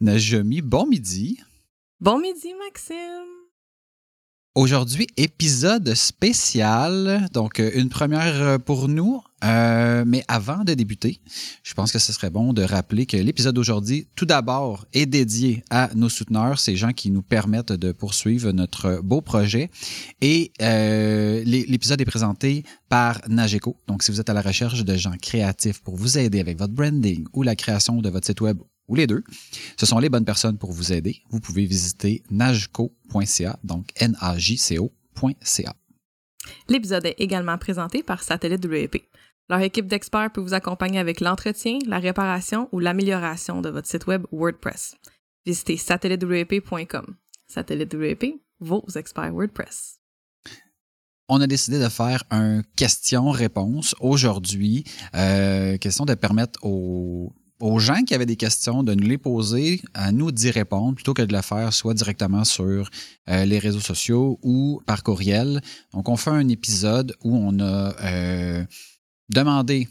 Najemi, bon midi. Bon midi, Maxime. Aujourd'hui, épisode spécial, donc euh, une première euh, pour nous. Euh, mais avant de débuter, je pense que ce serait bon de rappeler que l'épisode d'aujourd'hui, tout d'abord, est dédié à nos souteneurs, ces gens qui nous permettent de poursuivre notre beau projet. Et euh, l'é- l'épisode est présenté par Nageco. Donc, si vous êtes à la recherche de gens créatifs pour vous aider avec votre branding ou la création de votre site web ou les deux, ce sont les bonnes personnes pour vous aider. Vous pouvez visiter nageco.ca, donc N-A-J-C-O.ca. L'épisode est également présenté par Satellite WP. Leur équipe d'experts peut vous accompagner avec l'entretien, la réparation ou l'amélioration de votre site web WordPress. Visitez satellitewp.com. Satellite WP, vos experts WordPress. on a décidé de faire un question-réponse aujourd'hui. Euh, question de permettre aux, aux gens qui avaient des questions de nous les poser, à nous d'y répondre, plutôt que de le faire soit directement sur euh, les réseaux sociaux ou par courriel. Donc, on fait un épisode où on a euh, demandé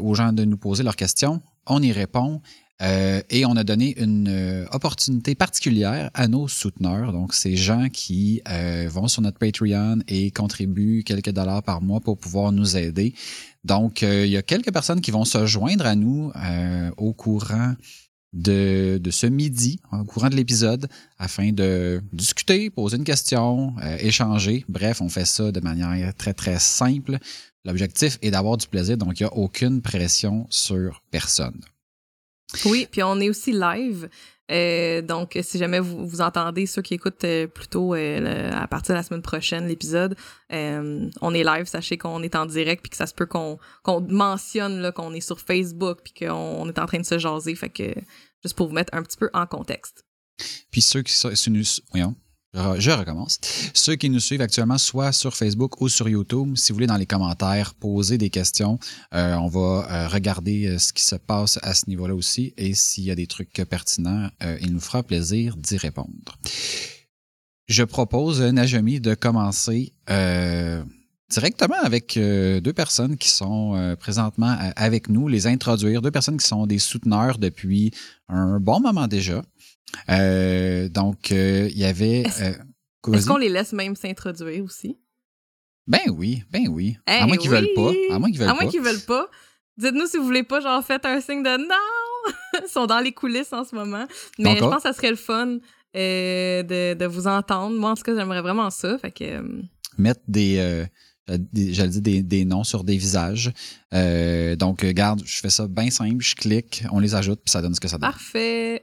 aux gens de nous poser leurs questions. On y répond. Euh, et on a donné une opportunité particulière à nos souteneurs, donc ces gens qui vont sur notre Patreon et contribuent quelques dollars par mois pour pouvoir nous aider. Donc, euh, il y a quelques personnes qui vont se joindre à nous euh, au courant de, ce midi, au courant de l'épisode, afin de discuter, poser une question, euh, échanger. Bref, on fait ça de manière très, très simple. L'objectif est d'avoir du plaisir, donc il n'y a aucune pression sur personne. Oui, puis on est aussi live. Euh, donc, si jamais vous, vous entendez ceux qui écoutent euh, plutôt euh, à partir de la semaine prochaine l'épisode, on est live. Sachez qu'on est en direct puis que ça se peut qu'on mentionne qu'on est sur Facebook puis qu'on on est en train de se jaser. Fait que juste pour vous mettre un petit peu en contexte. Puis ceux qui sont, voyons, je recommence. Ceux qui nous suivent actuellement, soit sur Facebook ou sur YouTube, si vous voulez dans les commentaires poser des questions, euh, on va euh, regarder euh, ce qui se passe à ce niveau-là aussi. Et s'il y a des trucs pertinents, il nous fera plaisir d'y répondre. Je propose, Najami, de commencer directement avec deux personnes qui sont présentement avec nous, les introduire, deux personnes qui sont des souteneurs depuis un bon moment déjà. Euh, donc, euh, il y avait. Est-ce- euh, qu'on les laisse même s'introduire aussi? Ben oui, ben oui. à moins qu'ils oui! veulent pas. À moins qu'ils veulent veulent pas. Dites-nous si vous voulez pas, genre, faites un signe de non! Ils sont dans les coulisses en ce moment. Mais Encore? je pense que ça serait le fun euh, de, de vous entendre. Moi, en tout cas, j'aimerais vraiment ça. Fait que. euh, Mettre des. euh, J'allais dire des, des noms sur des visages. Donc, garde, je fais ça bien simple, je clique, on les ajoute, puis ça donne ce que ça donne. Parfait.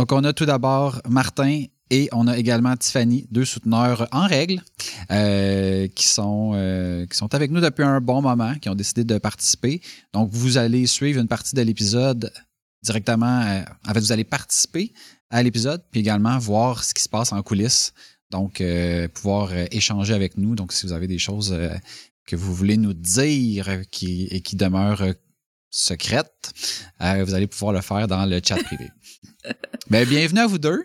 Donc, on a tout d'abord Martin et on a également Tiffany, deux souteneurs en règle, euh, qui, sont, euh, qui sont avec nous depuis un bon moment, qui ont décidé de participer. Donc, vous allez suivre une partie de l'épisode directement. euh, en fait, vous allez participer à l'épisode, puis également voir ce qui se passe en coulisses. Donc, pouvoir échanger avec nous. Donc, si vous avez des choses que vous voulez nous dire et qui demeurent secrètes, vous allez pouvoir le faire dans le chat privé. Ben, bienvenue à vous deux. Un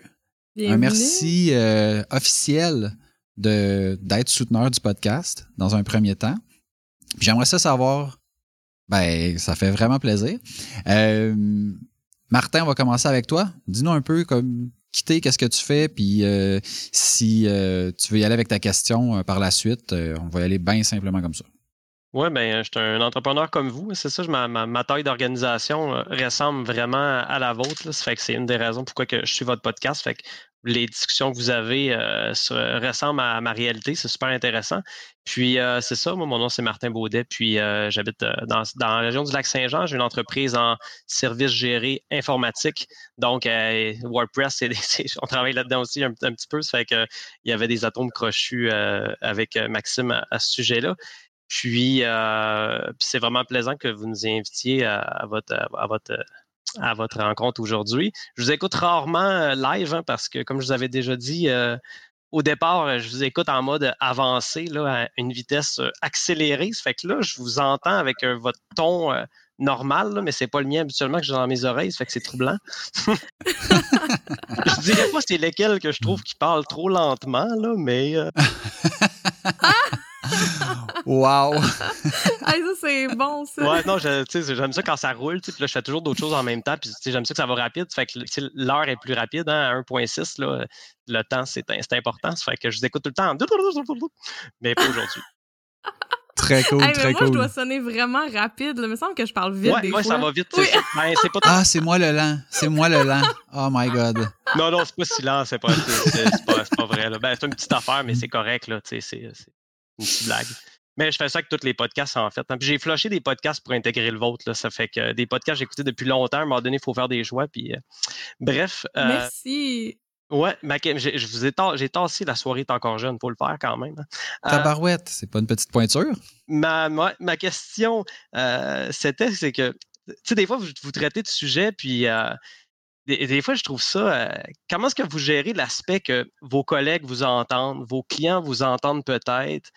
Bienvenue. merci euh, officiel de d'être souteneur du podcast dans un premier temps. J'aimerais ça savoir, ben ça fait vraiment plaisir. Euh, Martin, on va commencer avec toi. Dis-nous un peu comme quitter, qu'est-ce que tu fais, puis euh, si euh, tu veux y aller avec ta question euh, par la suite, euh, on va y aller bien simplement comme ça. Oui, ben, je suis un entrepreneur comme vous. C'est ça, ma, ma, taille d'organisation ressemble vraiment à la vôtre. Ça fait que c'est une des raisons pourquoi que je suis votre podcast. Fait que les discussions que vous avez euh, ressemblent à ma réalité. C'est super intéressant. Puis, euh, c'est ça, moi, mon nom, c'est Martin Baudet. Puis, euh, j'habite dans, la région du Lac-Saint-Jean. J'ai une entreprise en services gérés informatique. Donc, WordPress, on travaille là-dedans aussi un, petit peu. Ça fait qu'il y avait des atomes crochus avec Maxime à, ce sujet-là. Puis, c'est vraiment plaisant que vous nous invitiez à votre, à votre à votre rencontre aujourd'hui. Je vous écoute rarement euh, live hein, parce que, comme je vous avais déjà dit, euh, au départ, euh, je vous écoute en mode avancé, là, à une vitesse accélérée. Ça fait que là, je vous entends avec votre ton normal, là, mais c'est pas le mien habituellement que j'ai dans mes oreilles, ça fait que c'est troublant. je dirais pas c'est lesquels que je trouve qui parlent trop lentement, mais. wow! ça, c'est bon, ça. Ouais, non, j'aime ça quand ça roule. Puis là, je fais toujours d'autres choses en même temps. Puis j'aime ça que ça va rapide. Fait que l'heure est plus rapide, hein, à 1.6. Là, le temps, c'est important. Ça fait que je vous écoute tout le temps. Mais pas aujourd'hui. Très cool, très moi, cool. je dois sonner vraiment rapide. Il me semble que je parle vite. Ouais, des ouais fois. ça va vite. Ben, pas ah, c'est moi le lent. C'est moi le lent. Oh my God. Non, non, c'est pas si lent. C'est pas, pas, pas, vrai. Ben, c'est une petite affaire, mais c'est correct. C'est une petite blague. Mais je fais ça avec tous les podcasts, en fait. Hein. Puis j'ai flushé des podcasts pour intégrer le vôtre. Là. Ça fait que des podcasts écoutés depuis longtemps. À un moment donné, il faut faire des choix. Puis, euh, bref. Euh, Merci. Ouais, je vous ai j'ai tassé la soirée est encore jeune, faut le faire quand même. Hein. Euh, Tabarouette, c'est pas une petite pointure? Ma, ma, question, c'était, c'est que, tu sais, des fois, vous, vous traitez de sujets, puis des, fois, je trouve ça, comment est-ce que vous gérez l'aspect que vos collègues vous entendent, vos clients vous entendent peut-être,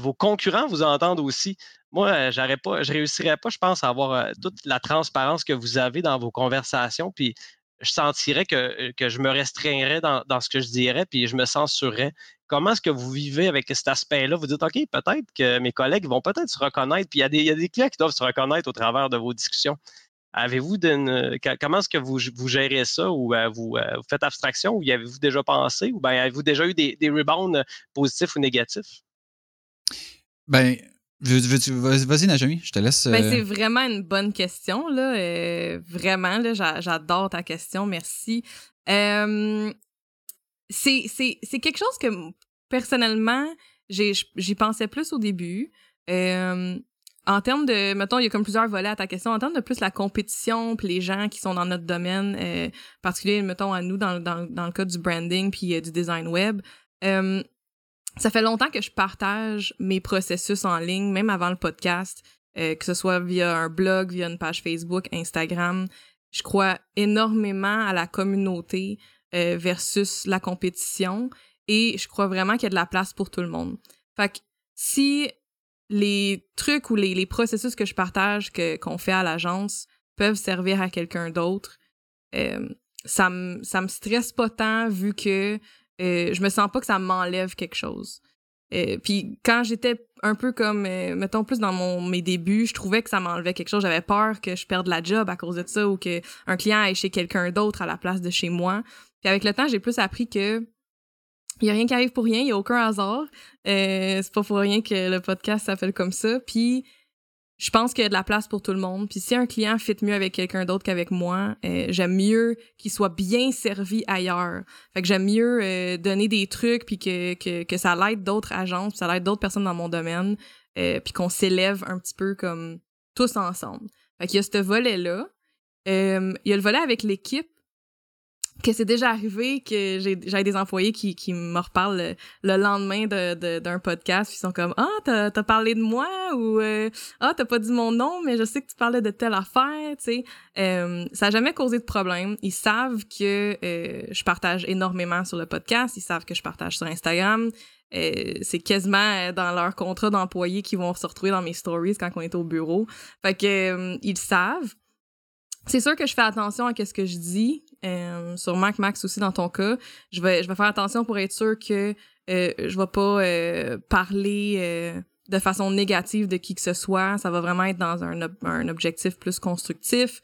vos concurrents vous entendent aussi? Moi, j'aurais pas, je réussirais pas, je pense, à avoir euh, toute la transparence que vous avez dans vos conversations, puis je sentirais que, que je me restreindrais dans, dans, ce que je dirais, puis je me censurerais. Comment est-ce que vous vivez avec cet aspect-là? Vous dites, OK, peut-être que mes collègues vont peut-être se reconnaître, puis il y, y, a des clients qui doivent se reconnaître au travers de vos discussions. Avez-vous comment est-ce que vous, vous, gérez ça ou euh, vous, euh, vous, faites abstraction ou y avez-vous déjà pensé ou bien avez-vous déjà eu des, des rebounds positifs ou négatifs? Ben, vas-y, Najami, je te laisse. Ben, c'est vraiment une bonne question, là. Euh, vraiment, là, j'adore ta question, merci. Euh, c'est quelque chose que, personnellement, j'y pensais plus au début. Euh, en termes de, mettons, il y a comme plusieurs volets à ta question, en termes de plus la compétition, puis les gens qui sont dans notre domaine, euh, particulier, mettons, à nous, dans, dans, dans le cas du branding puis du design web, ça fait longtemps que je partage mes processus en ligne, même avant le podcast, euh, que ce soit via un blog, via une page Facebook, Instagram. Je crois énormément à la communauté euh, versus la compétition et je crois vraiment qu'il y a de la place pour tout le monde. Fait que si les trucs ou les, processus que je partage, que, qu'on fait à l'agence, peuvent servir à quelqu'un d'autre, euh, ça me ça me stresse pas tant vu que euh, je me sens pas que ça m'enlève quelque chose. Euh, puis quand j'étais un peu comme, euh, mettons plus dans mon, mes débuts, je trouvais que ça m'enlevait quelque chose. J'avais peur que je perde la job à cause de ça ou que un client aille chez quelqu'un d'autre à la place de chez moi. Puis avec le temps, j'ai plus appris que il y a rien qui arrive pour rien, il y a aucun hasard. Euh, c'est pas pour rien que le podcast s'appelle comme ça. Puis je pense qu'il y a de la place pour tout le monde. Puis si un client fit mieux avec quelqu'un d'autre qu'avec moi, euh, j'aime mieux qu'il soit bien servi ailleurs. Fait que j'aime mieux euh, donner des trucs puis que, que, que ça l'aide d'autres agences, ça l'aide d'autres personnes dans mon domaine, euh, puis qu'on s'élève un petit peu comme tous ensemble. Fait qu'il y a ce volet-là. il y a le volet avec l'équipe que c'est déjà arrivé que j'ai des employés qui, qui me reparlent le, lendemain d'un de, podcast ils sont comme ah t'as as parlé de moi ou euh, ah t'as pas dit mon nom mais je sais que tu parlais de telle affaire tu sais euh, ça a jamais causé de problème. Ils savent que euh, je partage énormément sur le podcast. Ils savent que je partage sur Instagram. C'est quasiment dans leur contrat d'employé qu'ils vont se retrouver dans mes stories quand on est au bureau. Fait que ils savent c'est sûr que je fais attention à ce que je dis. Euh, sûrement Max aussi dans ton cas. Je vais, je vais faire attention pour être sûr que euh, je vais pas euh, parler euh, de façon négative de qui que ce soit. Ça va vraiment être dans un, un objectif plus constructif,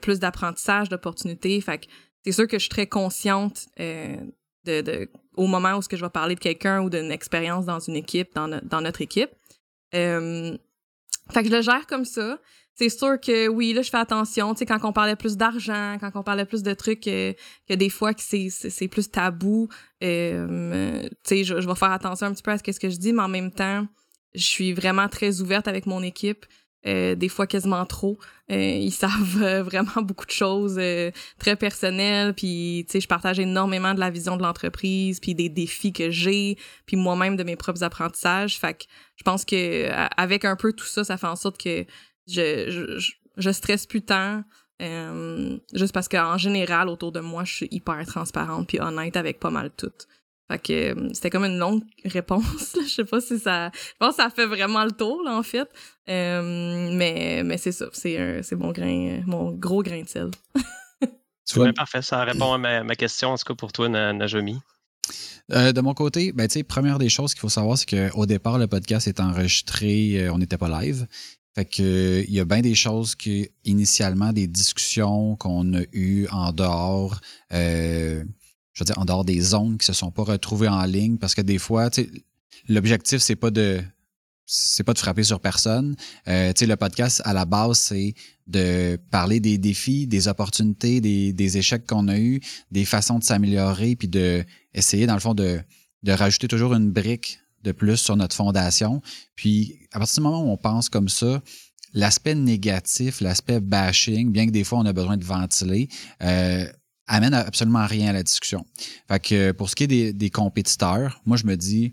plus d'apprentissage, d'opportunités. Fait que c'est sûr que je suis très consciente de, de, au moment où ce que je vais parler de quelqu'un ou d'une expérience dans une équipe, dans, dans notre équipe. Fait que je le gère comme ça. C'est sûr que oui, là, je fais attention. Tu sais, quand on parlait plus d'argent, quand on parlait plus de trucs euh, que des fois que c'est, plus tabou, euh, tu sais, je, je vais faire attention un petit peu à ce que, je dis, mais en même temps, je suis vraiment très ouverte avec mon équipe. Euh, des fois quasiment trop. Euh, ils savent vraiment beaucoup de choses très personnelles, puis tu sais, je partage énormément de la vision de l'entreprise, puis des défis que j'ai, puis moi-même de mes propres apprentissages. Fait que je pense que avec un peu tout ça, ça fait en sorte que je, je, je stresse plus tant. juste parce qu'en général, autour de moi, je suis hyper transparente puis honnête avec pas mal tout. Fait que euh, c'était comme une longue réponse. Je sais pas si ça. Je pense que ça fait vraiment le tour, là, en fait. Euh, mais mais c'est ça. C'est mon grain, mon gros grain de sel. C'est parfait. Ça répond à ma, question, en tout cas pour toi, Najami. Euh, de mon côté, ben, première des choses qu'il faut savoir, c'est qu'au départ, le podcast est enregistré, on n'était pas live. Fait que il y a bien des choses que, initialement, des discussions qu'on a eues en dehors, je veux dire, en dehors des zones qui se sont pas retrouvées en ligne, parce que des fois, l'objectif, c'est pas de c'est pas de frapper sur personne. Euh, le podcast, à la base, c'est de parler des défis, des opportunités, des, des échecs qu'on a eus, des façons de s'améliorer, puis de essayer, dans le fond, de, de rajouter toujours une brique de plus sur notre fondation. Puis, à partir du moment où on pense comme ça, l'aspect négatif, l'aspect bashing, bien que des fois on a besoin de ventiler, euh, amène absolument rien à la discussion. Fait que pour ce qui est des, compétiteurs, moi je me dis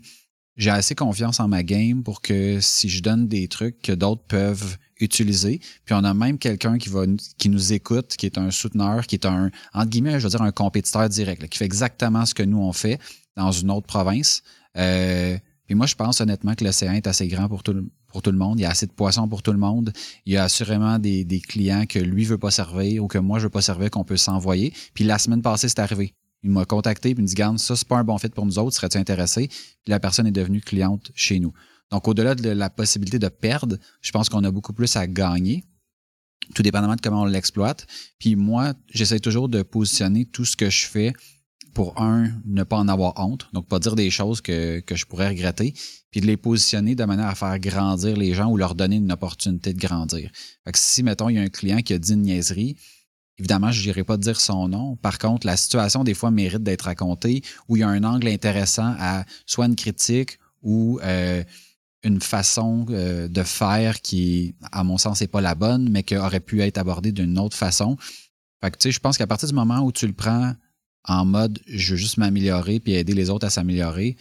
j'ai assez confiance en ma game pour que si je donne des trucs que d'autres peuvent utiliser, puis on a même quelqu'un qui qui nous écoute, qui est un souteneur, qui est un entre guillemets, je veux dire un compétiteur direct, qui fait exactement ce que nous on fait dans une autre province. Euh, puis moi je pense honnêtement que l'océan est assez grand pour tout le monde. Il y a assez de poissons pour tout le monde. Il y a assurément des, des clients que lui veut pas servir ou que moi je veux pas servir qu'on peut s'envoyer. Puis la semaine passée, c'est arrivé. Il m'a contacté puis il me dit Garde, ça, c'est pas un bon fit pour nous autres, serais-tu intéressé? Puis la personne est devenue cliente chez nous. Donc, au-delà de la possibilité de perdre, je pense qu'on a beaucoup plus à gagner, tout dépendamment de comment on l'exploite. Puis moi, j'essaie toujours de positionner tout ce que je fais pour un, ne pas en avoir honte, donc pas dire des choses que, je pourrais regretter, puis de les positionner de manière à faire grandir les gens ou leur donner une opportunité de grandir. Fait que si, mettons, il y a un client qui a dit une niaiserie, évidemment, je n'irai pas dire son nom. Par contre, la situation, des fois, mérite d'être racontée, où il y a un angle intéressant à soit une critique ou euh, une façon euh, de faire qui, à mon sens, n'est pas la bonne, mais qui aurait pu être abordée d'une autre façon. Fait que, tu sais, je pense qu'à partir du moment où tu le prends en mode je veux juste m'améliorer puis aider les autres à s'améliorer,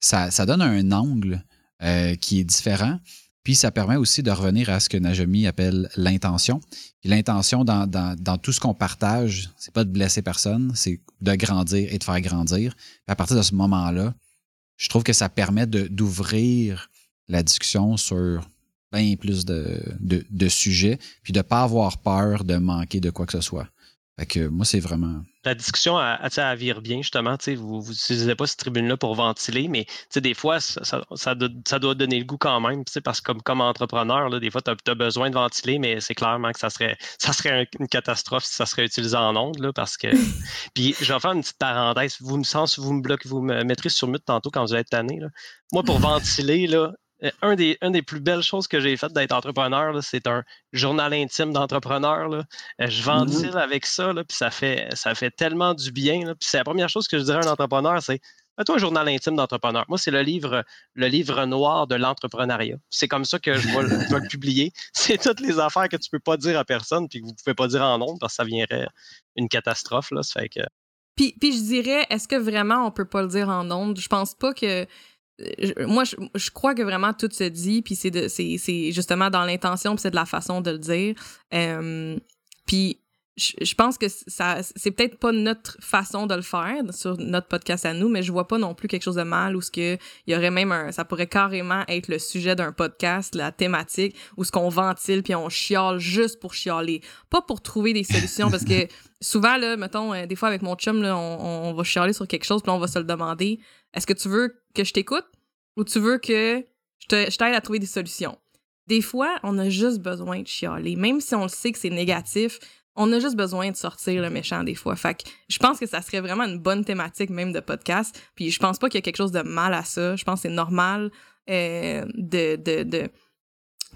ça, donne un angle euh, qui est différent. Puis ça permet aussi de revenir à ce que Najami appelle l'intention. L'intention dans, tout ce qu'on partage, c'est pas de blesser personne, c'est de grandir et de faire grandir. à partir de ce moment-là, je trouve que ça permet d'ouvrir la discussion sur bien plus de, de, de sujets, puis de ne pas avoir peur de manquer de quoi que ce soit. Fait que moi, c'est vraiment. La discussion, elle, elle vire bien, justement. Vous n'utilisez pas cette tribune-là pour ventiler, mais des fois, ça, ça, doit, donner le goût quand même. Parce que comme, comme entrepreneur, là, des fois, tu as, besoin de ventiler, mais c'est clairement que ça serait, ça serait une catastrophe si ça serait utilisé en ondes. Là, parce que. Puis je vais faire une petite parenthèse. Vous me sens, vous me bloquez, vous me mettrez sur mute tantôt quand vous êtes tanné. Là. Moi, pour ventiler, là, un des, une des plus belles choses que j'ai faites d'être entrepreneur, c'est un journal intime d'entrepreneur. Euh, je ventile mmh avec ça, là, puis ça fait, ça fait tellement du bien. Puis c'est la première chose que je dirais à un entrepreneur, c'est Fais-toi un journal intime d'entrepreneur. Moi, c'est le livre, le livre noir de l'entrepreneuriat. C'est comme ça que je vais, le, publier. C'est toutes les affaires que tu peux pas dire à personne puis que vous pouvez pas dire en nombre parce que ça viendrait une catastrophe. Là. Ça fait que... puis, puis je dirais, est-ce que vraiment on peut pas le dire en nombre? Je pense pas que moi, je, crois que vraiment tout se dit, puis c'est, c'est, justement dans l'intention, puis c'est de la façon de le dire. Euh, puis je, pense que ça c'est peut-être pas notre façon de le faire sur notre podcast à nous, mais je vois pas non plus quelque chose de mal ou ce que il y aurait même un ça pourrait carrément être le sujet d'un podcast, la thématique où ce qu'on ventile puis on chiale juste pour chialer, pas pour trouver des solutions parce que souvent là, mettons euh, des fois avec mon chum là, on, on va chialer sur quelque chose puis on va se le demander, est-ce que tu veux que je t'écoute? Ou tu veux que je t'aide à trouver des solutions? Des fois, on a juste besoin de chialer. Même si on le sait que c'est négatif, on a juste besoin de sortir le méchant des fois. Fait que je pense que ça serait vraiment une bonne thématique même de podcast. Puis je pense pas qu'il y a quelque chose de mal à ça. Je pense que c'est normal euh, de, de, de,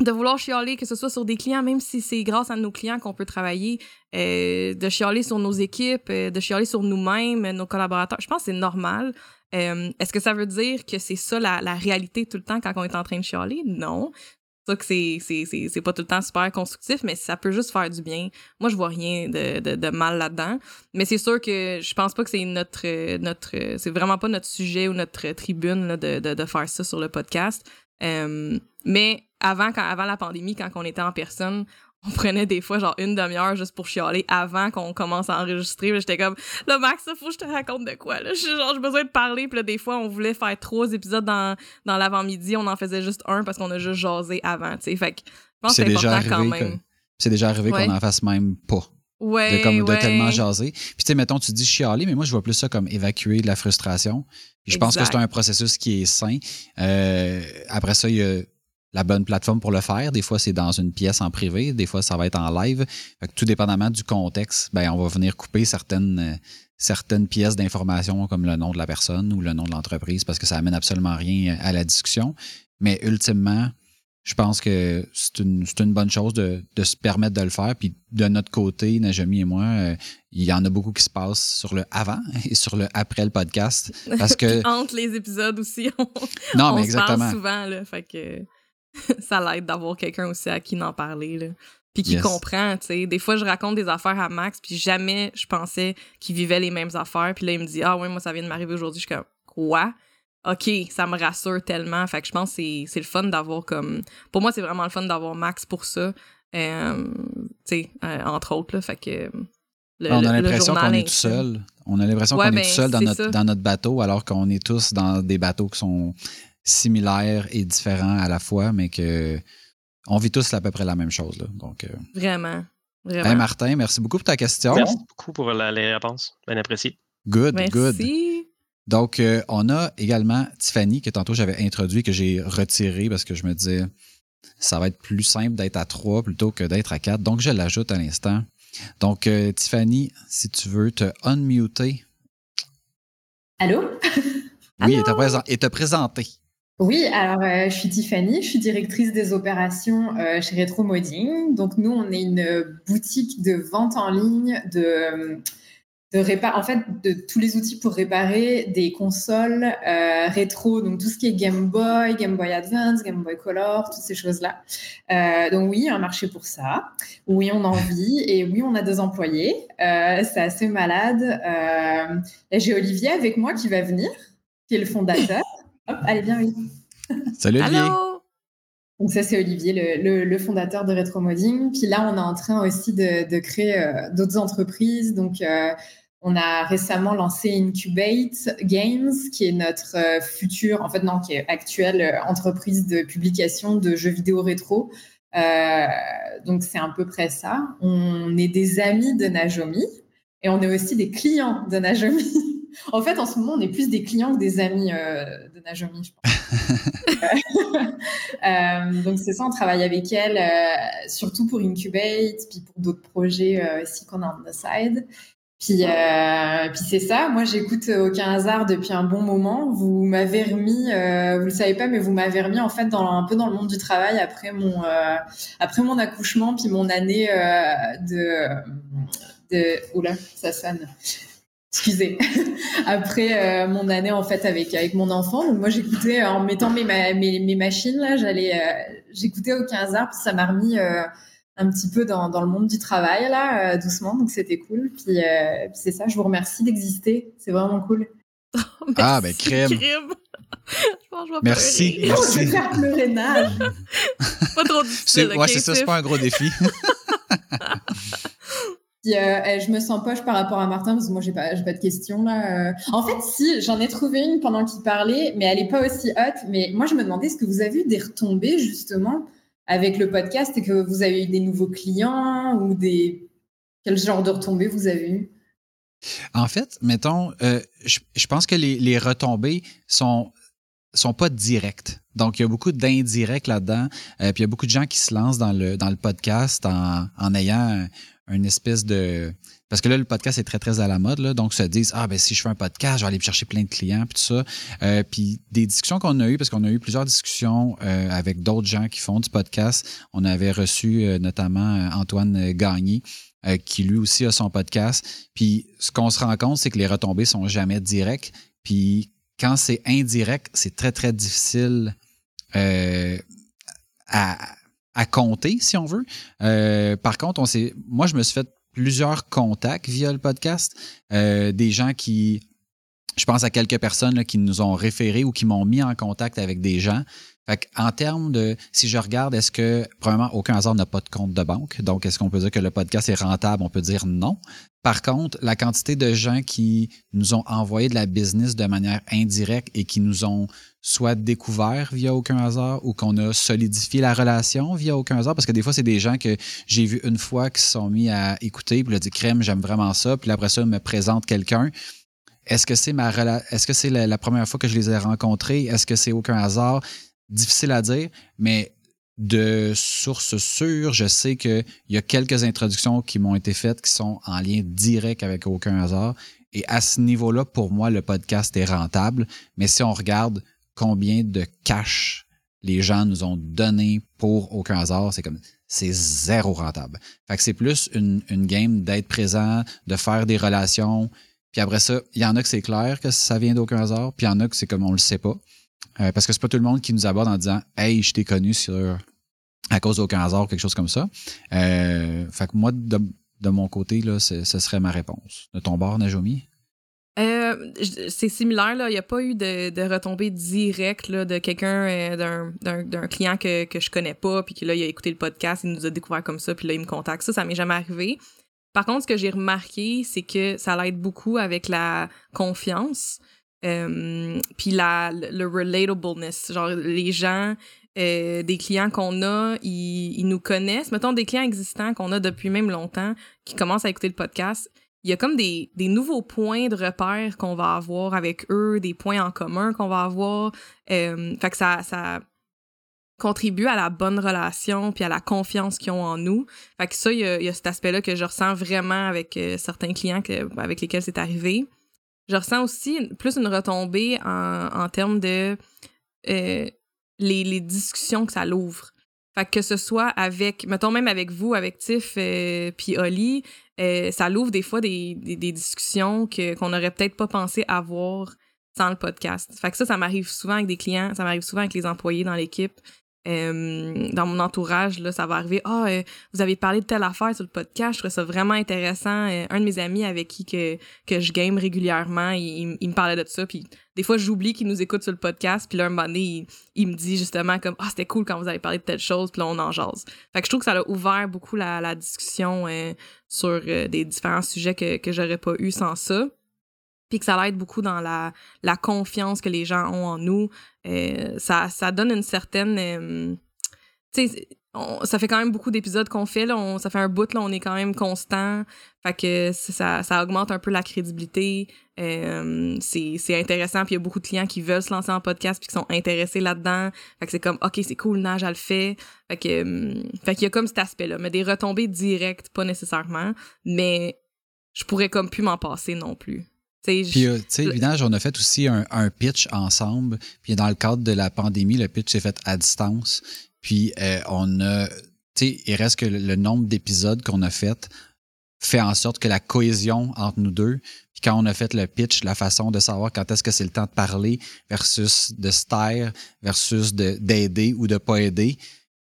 de vouloir chialer, que ce soit sur des clients, même si c'est grâce à nos clients qu'on peut travailler, euh, de chialer sur nos équipes, euh, de chialer sur nous-mêmes, nos collaborateurs. Je pense que c'est normal. Est-ce que ça veut dire que c'est ça la, réalité tout le temps quand on est en train de chialer? Non. C'est que c'est, pas tout le temps super constructif, mais ça peut juste faire du bien. Moi, je vois rien de, de, mal là-dedans. Mais c'est sûr que je pense pas que c'est notre, notre c'est vraiment pas notre sujet ou notre tribune là, de, de, faire ça sur le podcast. Mais avant, quand, avant la pandémie, quand on était en personne, on prenait des fois genre une demi-heure juste pour chialer avant qu'on commence à enregistrer. J'étais comme, là, Max, il faut que je te raconte de quoi. Là. Genre, j'ai besoin de parler. Puis là, des fois, on voulait faire trois épisodes dans, dans l'avant-midi. On en faisait juste un parce qu'on a juste jasé avant. sais Fait que je pense que c'est important quand même. C'est déjà arrivé qu'on en fasse même pas. Ouais, de, comme, ouais. de tellement jaser. Puis tu sais, mettons, tu dis chialer, mais moi, je vois plus ça comme évacuer de la frustration. Puis je pense que c'est un processus qui est sain. Euh, après ça, il y a la bonne plateforme pour le faire. Des fois, c'est dans une pièce en privé, des fois, ça va être en live. Fait que tout dépendamment du contexte, ben, on va venir couper certaines, euh, certaines pièces d'information comme le nom de la personne ou le nom de l'entreprise parce que ça amène absolument rien à la discussion. Mais ultimement, je pense que c'est une, une, bonne chose de, de, se permettre de le faire. Puis de notre côté, Najami et moi, euh, il y en a beaucoup qui se passent sur le avant et sur le après le podcast. Parce que. Entre les épisodes aussi, on, non, on mais se exactement. parle souvent. Là, fait que ça l'aide d'avoir quelqu'un aussi à qui en parler. Là. Puis qui Yes. comprend, tu sais. Des fois, je raconte des affaires à Max, puis jamais je pensais qu'il vivait les mêmes affaires. Puis là, il me dit « Ah ouais, moi, ça vient de m'arriver aujourd'hui. » Je suis comme « Quoi? » OK, ça me rassure tellement. Fait que je pense que c'est- le fun d'avoir comme... Pour moi, c'est vraiment le fun d'avoir Max pour ça. Euh, tu sais, euh, entre autres, là. Fait que... le- on a l'impression qu'on est tout seul. On a l'impression Ouais, qu'on ben, est tout seul dans notre, ça. dans notre bateau, alors qu'on est tous dans des bateaux qui sont similaires et différents à la fois, mais que on vit tous à peu près la même chose. Là. Donc, euh, Vraiment. Vraiment. hey, Martin, merci beaucoup pour ta question. Merci beaucoup pour la- les réponses. Bien apprécié. Good, Merci. good. Donc, euh, on a également Tiffany, que tantôt j'avais introduit, que j'ai retiré parce que je me disais, ça va être plus simple d'être à trois plutôt que d'être à quatre. Donc, je l'ajoute à l'instant. Donc, euh, Tiffany, si tu veux te unmuter, Allô? Oui, Allô? et te présenter. Oui, alors euh, je suis Tiffany, je suis directrice des opérations euh, chez Retro Modding. Donc nous, on est une boutique de vente en ligne de, euh, de en fait de tous les outils pour réparer des consoles rétro, donc tout ce qui est Game Boy, Game Boy Advance, Game Boy Color, toutes ces choses-là. Donc oui, un marché pour ça. Oui, on en vit et oui, on a deux employés. C'est assez malade. J'ai Olivier avec moi qui va venir, qui est le fondateur. Hop, allez bien, oui. Salut Olivier. Allô? Donc ça, c'est Olivier, le, le- le fondateur de Retro Modding. Puis là, on est en train aussi de, de créer euh, d'autres entreprises. Donc, euh, on a récemment lancé Incubate Games, qui est notre euh, future, en fait non, qui est actuelle euh, entreprise de publication de jeux vidéo rétro. Euh, donc c'est à peu près ça. On est des amis de Najomi et on est aussi des clients de Najomi. en fait, en ce moment, on est plus des clients que des amis euh, de Najomi, je pense. Euh, donc c'est ça, on travaille avec elle, euh, surtout pour Incubate, puis pour d'autres projets euh, aussi qu'on a on the side. Puis, euh, puis c'est ça, moi j'écoute aucun hasard depuis un bon moment. Vous m'avez remis, euh, vous le savez pas, mais vous m'avez remis en fait dans, un peu dans le monde du travail après mon, euh, après mon accouchement, puis mon année euh, de, de... Oula, ça sonne. Excusez. Après euh, mon année en fait avec avec mon enfant, donc moi j'écoutais en mettant mes ma- mes, mes machines là, j'allais euh, j'écoutais aucun hasard puis ça m'a remis euh, un petit peu dans, dans le monde du travail là euh, doucement donc c'était cool puis, euh, puis c'est ça je vous remercie d'exister c'est vraiment cool Ah, ben, Merci, crème. Je pense que je vais Merci. pleurer. oh, je vais faire pleurer Nage Pas trop C'est difficile. ouais, ok, c'est ça, c'est pas un gros défi. Euh, euh, je me sens poche par rapport à Martin parce que moi j'ai pas pas de questions là. euh. En fait si j'en ai trouvé une pendant qu'il parlait mais elle est pas aussi haute. Mais moi je me demandais est-ce que vous avez eu des retombées justement avec le podcast et que vous avez eu des nouveaux clients ou des quel genre de retombées vous avez eu En fait, mettons, euh, je, pense que les, retombées sont sont pas directes. Donc, il y a beaucoup d'indirects là-dedans. Puis il y a beaucoup de gens qui se lancent dans le, podcast en ayant une espèce de parce que là, le podcast est très, très à la mode, là, donc se disent, ah, ben si je fais un podcast, je vais aller me chercher plein de clients, puis tout ça. Euh, puis des discussions qu'on a eues, parce qu'on a eu plusieurs discussions euh, avec d'autres gens qui font du podcast. On avait reçu euh, notamment Antoine Gagné, qui lui aussi a son podcast. Puis ce qu'on se rend compte, c'est que les retombées sont jamais directes. Puis quand c'est indirect, c'est très, très difficile à, à compter, si on veut. par contre, on s'est, moi, je me suis fait plusieurs contacts via le podcast, euh, des gens qui, je pense à quelques personnes qui nous ont référés ou qui m'ont mis en contact avec des gens. Fait en termes de, si je regarde, est-ce que, premièrement, aucun hasard n'a pas de compte de banque? Donc, est-ce qu'on peut dire que le podcast est rentable? On peut dire non. Par contre, la quantité de gens qui nous ont envoyé de la business de manière indirecte et qui nous ont soit découvert via aucun hasard ou qu'on a solidifié la relation via aucun hasard, parce que des fois, c'est des gens que j'ai vu une fois qui se sont mis à écouter, puis là, dit crème, j'aime vraiment ça, puis après ça, me présente quelqu'un. Est-ce que c'est ma est-ce que c'est la, première fois que je les ai rencontrés? Est-ce que c'est aucun hasard? difficile à dire, mais de sources sûres, je sais qu'il y a quelques introductions qui m'ont été faites qui sont en lien direct avec aucun hasard. Et à ce niveau-là, pour moi, le podcast est rentable. Mais si on regarde combien de cash les gens nous ont donné pour aucun hasard, c'est comme c'est zéro rentable. Fait que c'est plus une, une game d'être présent, de faire des relations. Puis après ça, il y en a que c'est clair que ça vient d'aucun hasard, puis il y en a que c'est comme on le sait pas. Euh, parce que c'est pas tout le monde qui nous aborde en disant Hey, je t'ai connu sur à cause d'aucun hasard ou quelque chose comme ça. Euh, fait que moi, de, mon côté, là, ce serait ma réponse. De ton bord, Najomi? Euh, c'est similaire, là. Il n'y a pas eu de, de retombée directe de quelqu'un, d'un client que, que je connais pas, puis qui là, il a écouté le podcast, il nous a découvert comme ça, puis là, il me contacte. Ça, ça m'est jamais arrivé. Par contre, ce que j'ai remarqué, c'est que ça l'aide beaucoup avec la confiance. Euh, puis la, le relatableness, genre les gens, euh, des clients qu'on a, ils, nous connaissent. Mettons des clients existants qu'on a depuis même longtemps, qui commencent à écouter le podcast. Il y a comme des, des nouveaux points de repère qu'on va avoir avec eux, des points en commun qu'on va avoir. Euh, fait que ça, ça contribue à la bonne relation puis à la confiance qu'ils ont en nous. Fait que ça, il y a, cet aspect-là que je ressens vraiment avec euh, certains clients que, avec lesquels c'est arrivé je ressens aussi plus une retombée en, en termes de euh, les, les, discussions que ça l'ouvre. Fait que, ce soit avec, mettons même avec vous, avec Tiff euh, puis euh, ça l'ouvre des fois des discussions que, qu'on n'aurait peut-être pas pensé avoir sans le podcast. Fait que ça, ça m'arrive souvent avec des clients, ça m'arrive souvent avec les employés dans l'équipe. Euh, dans mon entourage, là, ça va arriver. Ah, euh, vous avez parlé de telle affaire sur le podcast, je trouvais ça vraiment intéressant. Euh, un de mes amis avec qui que, que je game régulièrement, il, il me parlait de ça. Puis des fois, j'oublie qu'il nous écoute sur le podcast. Puis là, un moment donné, il, me dit justement comme Ah, c'était cool quand vous avez parlé de telle chose. Puis là, on en jase. Fait que je trouve que ça a ouvert beaucoup la, la discussion sur des différents sujets que, que j'aurais pas eu sans ça puis que ça l'aide beaucoup dans la, la confiance que les gens ont en nous. Euh, ça, ça donne une certaine... Euh, tu sais, ça fait quand même beaucoup d'épisodes qu'on fait, là, on, ça fait un bout, là, on est quand même constant. Fait que ça, ça augmente un peu la crédibilité. Euh, c'est intéressant, puis il y a beaucoup de clients qui veulent se lancer en podcast puis qui sont intéressés là-dedans. Fait que c'est comme, OK, c'est cool, Nage, elle le fait. Fait que, fait qu'il y a comme cet aspect-là. Mais des retombées directes, pas nécessairement. Mais je pourrais comme plus m'en passer non plus. Puis, euh, tu sais, évidemment, on a fait aussi un, pitch ensemble. Puis, dans le cadre de la pandémie, le pitch s'est fait à distance. Puis, euh, on a, tu sais, il reste que le, nombre d'épisodes qu'on a fait fait en sorte que la cohésion entre nous deux, puis quand on a fait le pitch, la façon de savoir quand est-ce que c'est le temps de parler versus de se taire versus d'aider ou de pas aider,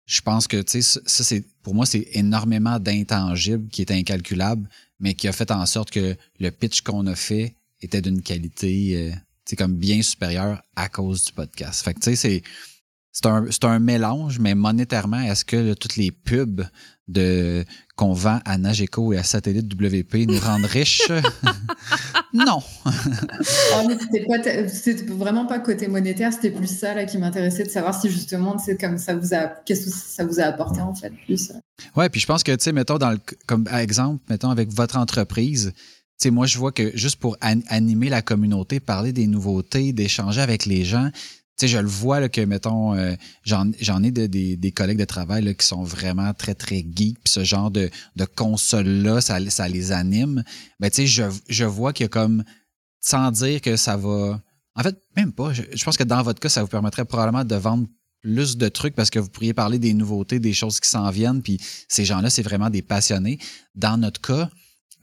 je pense que, tu sais, ça, c'est, pour moi, c'est énormément d'intangibles qui est incalculable, mais qui a fait en sorte que le pitch qu'on a fait était d'une qualité c'est euh, comme bien supérieure à cause du podcast. Fait que tu sais, c'est c'est un, un, mélange, mais monétairement, est-ce que toutes les pubs de qu'on vend à Nageco et à Satellite WP nous rendent riches? non. oh, c'était vraiment pas côté monétaire, c'était plus ça là, qui m'intéressait de savoir si justement c'est comme ça vous a qu'est-ce que ça vous a apporté en fait plus. Ouais, puis je pense que tu sais mettons dans le comme exemple mettons avec votre entreprise, sais, moi, je vois que juste pour animer la communauté, parler des nouveautés, d'échanger avec les gens, sais, je le vois là, que, mettons, euh, j'en, ai de- des, des collègues de travail là, qui sont vraiment très, très geeks, puis ce genre de, de console-là, ça, ça les anime. Ben, tu sais, je, je vois qu'il y a comme, sans dire que ça va. En fait, même pas. Je, je pense que dans votre cas, ça vous permettrait probablement de vendre plus de trucs parce que vous pourriez parler des nouveautés, des choses qui s'en viennent, puis ces gens-là, c'est vraiment des passionnés. Dans notre cas,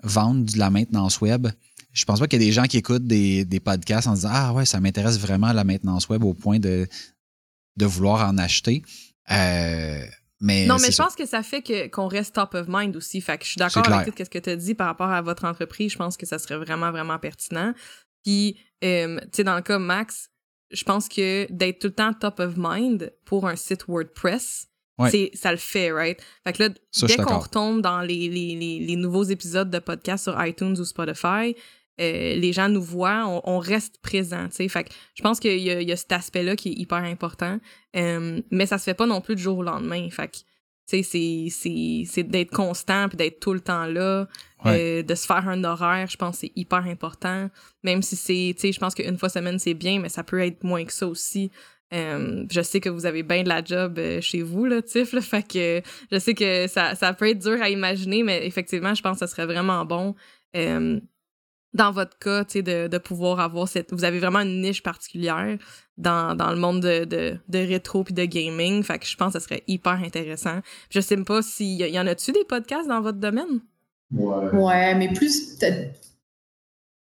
vendre de la maintenance web, je pense pas qu'il y a des gens qui écoutent des, des podcasts en disant Ah ouais, ça m'intéresse vraiment la maintenance web au point de, de vouloir en acheter. Euh, mais Non, mais je ça. pense que ça fait que, qu'on reste top of mind aussi. Fait que je suis d'accord avec tout ce que tu as dit par rapport à votre entreprise. Je pense que ça serait vraiment, vraiment pertinent. Puis, euh, tu sais, dans le cas Max, je pense que d'être tout le temps top of mind pour un site WordPress, Ouais. c'est, ça le fait, right? Fait que là, Ça, dès qu'on retombe dans les, les, les, les nouveaux épisodes de podcast sur iTunes ou Spotify, euh, les gens nous voient, on, on reste présent. Fait que je pense qu'il y y a cet aspect-là qui est hyper important. Euh, mais ça se fait pas non plus du jour au lendemain. Fait que, c'est- c'est c'est d'être constant puis d'être tout le temps là, Ouais. euh, de se faire un horaire, je pense que c'est hyper important. Même si c'est, tu sais, je pense qu'une fois semaine, c'est bien, mais ça peut être moins que ça aussi. Euh, je sais que vous avez bien de la job euh, chez vous, là, Tiff, là, fait que je sais que ça, ça peut être dur à imaginer, mais effectivement, je pense que ça serait vraiment bon. Dans votre cas, tu sais, de, de pouvoir avoir cette... Vous avez vraiment une niche particulière dans, dans le monde de, de, de rétro puis de gaming. Fait que je pense que ça serait hyper intéressant. Je sais même pas s'il y, y en a-tu des podcasts dans votre domaine? Ouais, mais plus peut-être.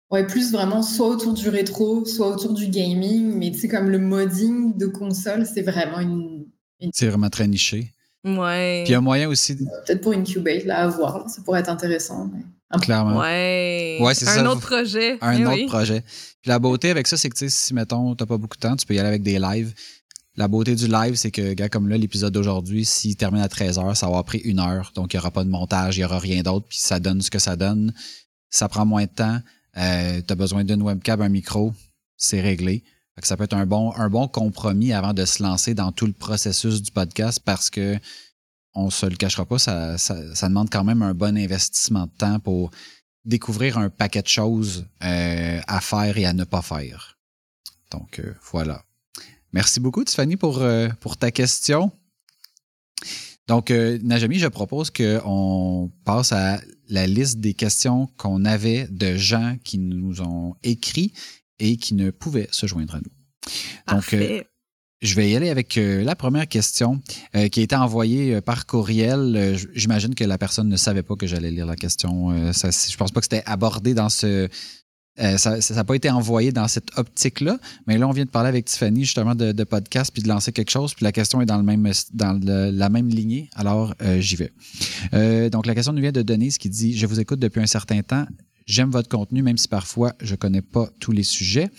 Ouais, plus vraiment soit autour du rétro, soit autour du gaming, mais tu sais, comme le modding de console, c'est vraiment une. C'est vraiment très niché. Ouais. Puis il y a moyen aussi, Peut-être pour Incubate, là, à voir, là, ça pourrait être intéressant. mais- clairement. Ouais. Ouais, c'est un ça, autre projet. un Eh autre oui. projet. Puis la beauté avec ça, c'est que tu sais, si mettons, t'as pas beaucoup de temps, tu peux y aller avec des lives. La beauté du live, c'est que, gars, comme là, l'épisode d'aujourd'hui, s'il termine à 13h, ça va avoir pris une heure. Donc, il n'y aura pas de montage, il n'y aura rien d'autre. Puis ça donne ce que ça donne. Ça prend moins de temps. Euh, tu as besoin d'une webcam, un micro. C'est réglé. Fait que ça peut être un bon, un bon compromis avant de se lancer dans tout le processus du podcast parce que on se le cachera pas, ça, demande quand même un bon investissement de temps pour découvrir un paquet de choses euh, à faire et à ne pas faire. Donc euh, voilà. Merci beaucoup, Tiffany, pour, euh, pour ta question. Donc, Najami, je propose qu'on passe à la liste des questions qu'on avait de gens qui nous ont écrit et qui ne pouvaient se joindre à nous. Parfait. Je vais y aller avec euh, la première question euh, qui a été envoyée euh, par courriel. J'imagine que la personne ne savait pas que j'allais lire la question. Ça, je pense pas que c'était abordé dans ce. ça n'a pas été envoyé dans cette optique-là, mais là, on vient de parler avec Tiffany justement de, podcast puis de lancer quelque chose, puis la question est dans, le même, dans la même lignée, alors j'y vais. Donc, la question nous vient de Denise qui dit Je vous écoute depuis un certain temps. J'aime votre contenu, même si parfois je connais pas tous les sujets,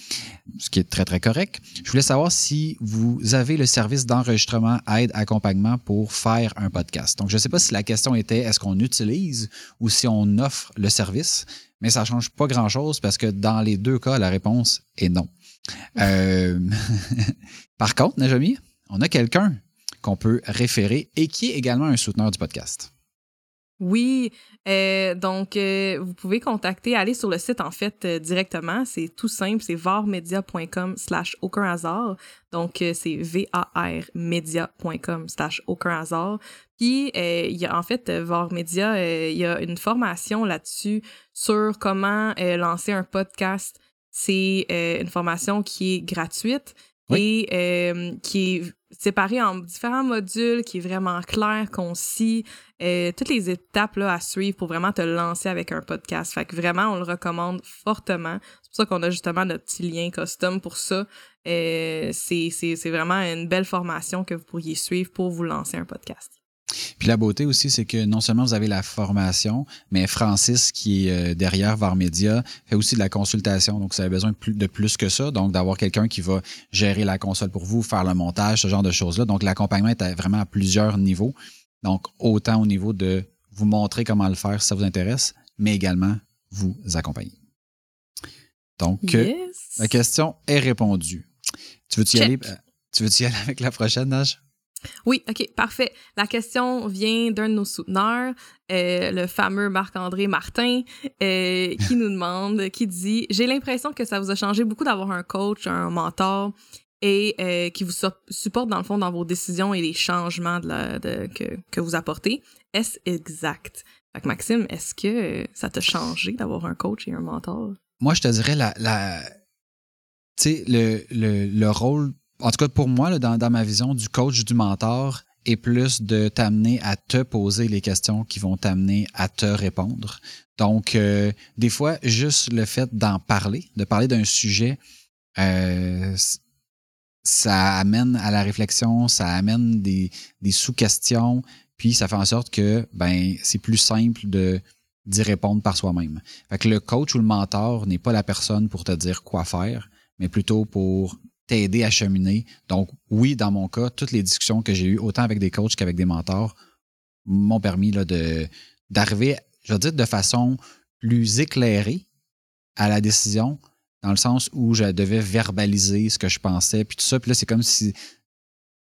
ce qui est très, très correct. Je voulais savoir si vous avez le service d'enregistrement, aide, accompagnement pour faire un podcast. Donc, je ne sais pas si la question était est-ce qu'on utilise ou si on offre le service, mais ça ne change pas grand-chose parce que dans les deux cas, la réponse est non. Euh, Par contre, Najami, on a quelqu'un qu'on peut référer et qui est également un souteneur du podcast. Oui, euh, donc euh, vous pouvez contacter, aller sur le site en fait euh, directement, c'est tout simple, c'est varmedia.com slash aucun hasard, donc euh, c'est V-A-R media.com slash aucun hasard. Puis euh, il y a en fait Varmedia, euh, il y a une formation là-dessus sur comment lancer un podcast. C'est euh, une formation qui est gratuite Oui. et euh, qui est séparée en différents modules, qui est vraiment clair, concis, euh, toutes les étapes là, à suivre pour vraiment te lancer avec un podcast. Fait que vraiment, on le recommande fortement. C'est pour ça qu'on a justement notre petit lien custom pour ça. Euh, c'est vraiment une belle formation que vous pourriez suivre pour vous lancer un podcast. Puis la beauté aussi, c'est que non seulement vous avez la formation, mais Francis, qui est euh, derrière Varmedia, fait aussi de la consultation. Donc, vous avez besoin de plus, de plus que ça. Donc, d'avoir quelqu'un qui va gérer la console pour vous, faire le montage, ce genre de choses-là. Donc, l'accompagnement est vraiment à plusieurs niveaux. Donc, autant au niveau de vous montrer comment le faire si ça vous intéresse, mais également vous accompagner. Donc, euh, Yes. la question est répondue. Tu veux-tu y aller? euh, Tu veux-tu y aller avec la prochaine, Nage? Oui, OK, parfait. La question vient d'un de nos souteneurs, euh, le fameux Marc-André Martin, euh, qui nous demande, qui dit J'ai l'impression que ça vous a changé beaucoup d'avoir un coach, un mentor. et euh, qui vous supporte dans le fond dans vos décisions et les changements que, vous apportez. Est-ce exact? Maxime, est-ce que ça t'a changé d'avoir un coach et un mentor? Moi, je te dirais la, le, rôle, en tout cas pour moi, dans, ma vision du coach, du mentor, est plus de t'amener à te poser les questions qui vont t'amener à te répondre. Donc, euh, des fois, juste le fait d'en parler, de parler d'un sujet, euh, ça amène à la réflexion, ça amène des, des sous-questions, puis ça fait en sorte que ben c'est plus simple de d'y répondre par soi-même. Fait que le coach ou le mentor n'est pas la personne pour te dire quoi faire, mais plutôt pour t'aider à cheminer. Donc, oui, dans mon cas, toutes les discussions que j'ai eues, autant avec des coachs qu'avec des mentors, m'ont permis de, d'arriver, je veux dire, de façon plus éclairée à la décision, dans le sens où je devais verbaliser ce que je pensais, puis tout ça. Puis là, c'est comme si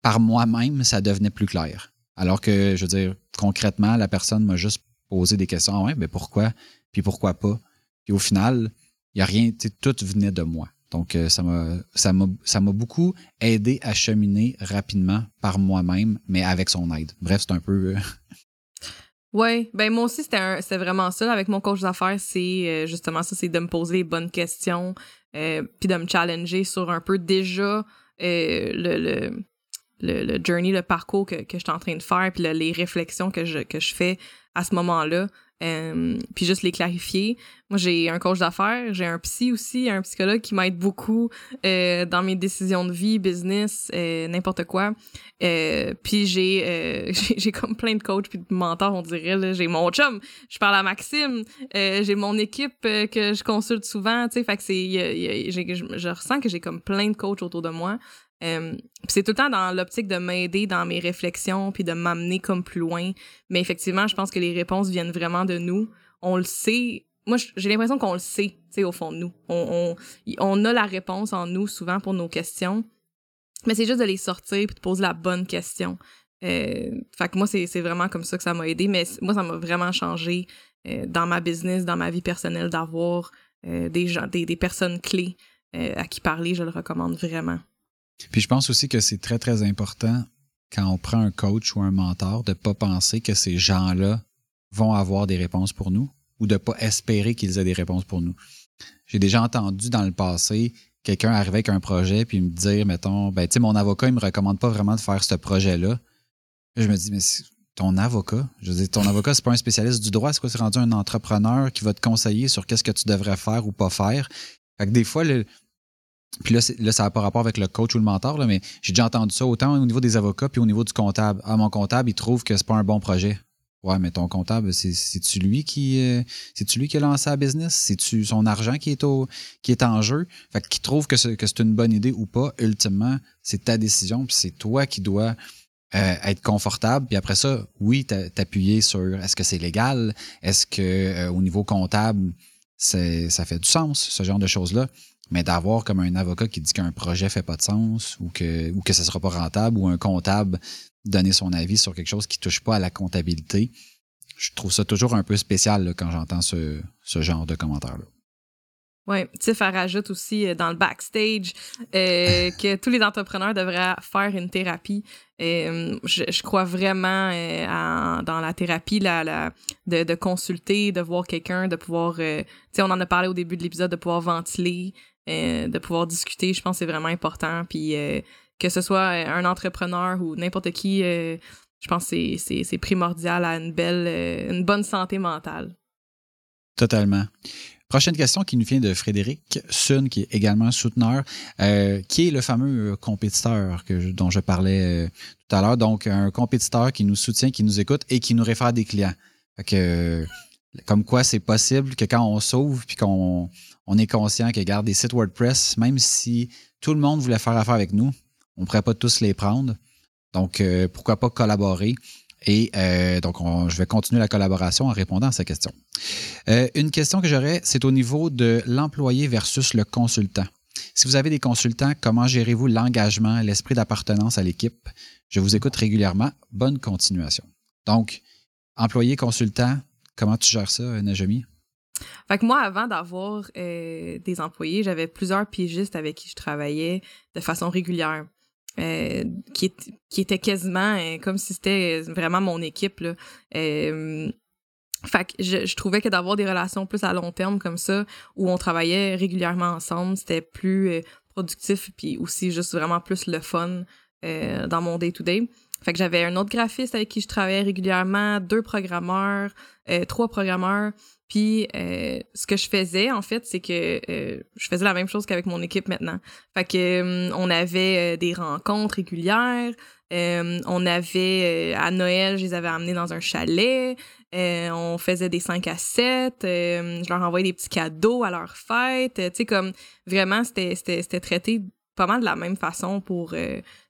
par moi-même, ça devenait plus clair. Alors que, je veux dire, concrètement, la personne m'a juste posé des questions. Ah ouais, mais pourquoi? Puis pourquoi pas? Puis au final, il n'y a rien, tout venait de moi. Donc, euh, ça m'a, ça m'a, beaucoup aidé à cheminer rapidement par moi-même, mais avec son aide. Bref, c'est un peu. Euh, oui, ben moi aussi, c'était, vraiment ça. Avec mon coach d'affaires, c'est euh, justement ça, c'est de me poser les bonnes questions, puis de me challenger sur un peu déjà le, le, le, journey, le parcours que, que je suis en train de faire, puis les réflexions que je, que je fais à ce moment-là. Euh, puis juste les clarifier. Moi, j'ai un coach d'affaires, j'ai un psy aussi, un psychologue qui m'aide beaucoup euh, dans mes décisions de vie, business, euh, n'importe quoi. puis j'ai j'ai comme plein de coachs puis de mentors, on dirait. J'ai mon chum, je parle à Maxime, j'ai mon équipe que je consulte souvent, tu sais, fait que c'est... Je, je ressens que j'ai comme plein de coachs autour de moi. Euh, c'est tout le temps dans l'optique de m'aider dans mes réflexions puis de m'amener comme plus loin. Mais effectivement, je pense que les réponses viennent vraiment de nous. On le sait. Moi, j'ai l'impression qu'on le sait, tu sais, au fond de nous. On, a la réponse en nous souvent pour nos questions. Mais c'est juste de les sortir puis de poser la bonne question. Euh, fait que moi, c'est vraiment comme ça que ça m'a aidé. Mais moi, ça m'a vraiment changé euh, dans ma business, dans ma vie personnelle, d'avoir des gens, des, personnes clés à qui parler. Je le recommande vraiment. Puis je pense aussi que c'est très, très important quand on prend un coach ou un mentor de ne pas penser que ces gens-là vont avoir des réponses pour nous ou de ne pas espérer qu'ils aient des réponses pour nous. J'ai déjà entendu dans le passé quelqu'un arriver avec un projet puis me dire, mettons, ben, tu sais, mon avocat, il me recommande pas vraiment de faire ce projet-là. Je me dis, mais ton avocat, je veux dire, ton avocat, c'est pas un spécialiste du droit, c'est quoi, c'est rendu un entrepreneur qui va te conseiller sur qu'est-ce que tu devrais faire ou pas faire? Fait que des fois, le, puis là, là, ça n'a pas rapport avec le coach ou le mentor, là, mais j'ai déjà entendu ça autant au niveau des avocats puis au niveau du comptable. Ah, mon comptable, il trouve que c'est pas un bon projet. Ouais, mais ton comptable, c'est-tu lui qui euh, c'est-tu lui qui a lancé la business? C'est-tu son argent qui est en jeu? Fait qu'il trouve que c'est, une bonne idée ou pas, ultimement, c'est ta décision, puis c'est toi qui dois euh, être confortable. Puis après ça, oui, t'appuyer sur est-ce que c'est légal? Est-ce que euh, au niveau comptable, ça fait du sens, ce genre de choses-là? Mais d'avoir comme un avocat qui dit qu'un projet fait pas de sens ou que, ou que ça sera pas rentable ou un comptable donner son avis sur quelque chose qui touche pas à la comptabilité, je trouve ça toujours un peu spécial quand j'entends ce, ce genre de commentaires-là. Oui, Tiff, rajoute aussi euh, dans le backstage euh, que tous les entrepreneurs devraient faire une thérapie. Euh, je, crois vraiment dans la thérapie, la, la, de, de consulter, de voir quelqu'un, de pouvoir, tu sais, on en a parlé au début de l'épisode, de pouvoir ventiler, euh, de pouvoir discuter, je pense que c'est vraiment important. Puis euh, que ce soit un entrepreneur ou n'importe qui, euh, je pense que c'est primordial à une belle, une bonne santé mentale. Totalement. Prochaine question qui nous vient de Frédéric Sun, qui est également souteneur, qui est le fameux compétiteur que dont je parlais tout à l'heure. Donc, un compétiteur qui nous soutient, qui nous écoute et qui nous réfère des clients. que, comme quoi, c'est possible que quand on sauve puis qu'on on est conscient que, garde des sites WordPress, même si tout le monde voulait faire affaire avec nous, on ne pourrait pas tous les prendre. Donc, euh, pourquoi pas collaborer? Et euh, donc, je vais continuer la collaboration en répondant à cette question. Euh, une question que j'aurais, c'est au niveau de l'employé versus le consultant. Si vous avez des consultants, comment gérez-vous l'engagement, l'esprit d'appartenance à l'équipe? Je vous écoute régulièrement. Bonne continuation. Donc, employé, consultant, comment tu gères ça, Najami? Fait que moi, avant d'avoir euh, des employés, j'avais plusieurs pigistes avec qui je travaillais de façon régulière. Euh, qui, qui était quasiment euh, comme si c'était vraiment mon équipe. Là. Fait que je, je, trouvais que d'avoir des relations plus à long terme comme ça, où on travaillait régulièrement ensemble, c'était plus productif, puis aussi juste vraiment plus le fun dans mon day-to-day. Fait que j'avais un autre graphiste avec qui je travaillais régulièrement, deux programmeurs, trois programmeurs. Puis euh, ce que je faisais en fait, c'est que euh, je faisais la même chose qu'avec mon équipe maintenant. Fait que on avait des rencontres régulières. on avait à Noël, je les avais amenés dans un chalet. on faisait des 5 à 7. je leur envoyais des petits cadeaux à leur fête. tu sais comme vraiment c'était traité pas mal de la même façon pour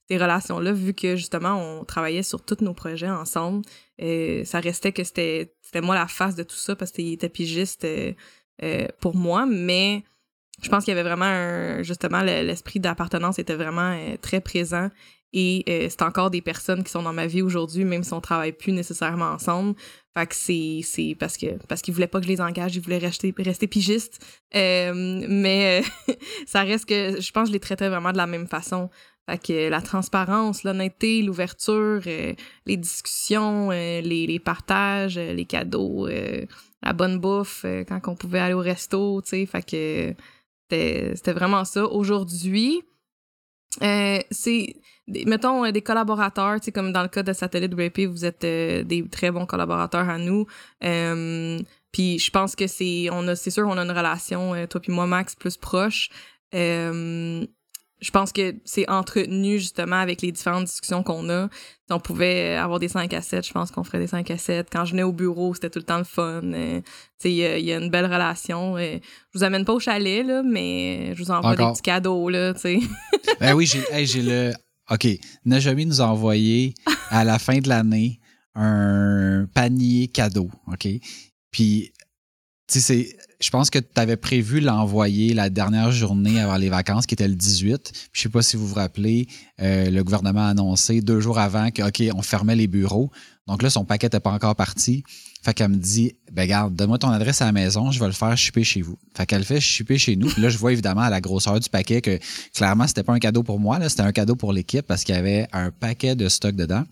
ces relations-là, vu que justement, on travaillait sur tous nos projets ensemble. Ça restait que c'était moi la face de tout ça parce qu'il était pigiste euh, euh, pour moi, mais je pense qu'il y avait vraiment un, justement l'esprit d'appartenance était vraiment euh, très présent et c'est encore des personnes qui sont dans ma vie aujourd'hui même si on travaille plus nécessairement ensemble. Fait que c'est parce que parce voulaient pas que je les engage ils voulaient rester rester pigistes. Mais ça reste que je pense que je les traitais vraiment de la même façon fait que la transparence, l'honnêteté, l'ouverture, euh, les discussions, euh, les, les, partages, euh, les cadeaux, la bonne bouffe quand on pouvait aller au resto, tu sais. Fait que c'était vraiment ça. Aujourd'hui, c'est mettons des collaborateurs, tu sais comme dans le cas de Satellite WP, vous êtes des très bons collaborateurs à nous. puis je pense que c'est on a c'est sûr on a une relation toi puis moi Max plus proche je pense que c'est entretenu justement avec les différentes discussions qu'on a. Si on pouvait avoir des 5 à 7, je pense qu'on ferait des 5 à 7. Quand je venais au bureau, c'était tout le temps le fun. Euh, il y, y, a une belle relation. Euh, je vous amène pas au chalet, là, mais je vous envoie des petits cadeaux. Là, ben oui, j'ai le. OK. Najami nous a envoyé à la fin de l'année un panier cadeau. OK? Puis, tu sais, je pense que tu avais prévu l'envoyer la dernière journée avant les vacances, qui était le 18. Je sais pas si vous vous rappelez, euh, le gouvernement a annoncé deux jours avant que, OK, on fermait les bureaux. Donc là, son paquet n'était pas encore parti. Fait qu'elle me dit, ben garde, donne-moi ton adresse à la maison, je vais le faire shipper chez vous. Fait qu'elle fait shipper chez nous. Là, je vois évidemment à la grosseur du paquet que clairement, c'était pas un cadeau pour moi, c'était un cadeau pour l'équipe parce qu'il y avait un paquet de stock dedans.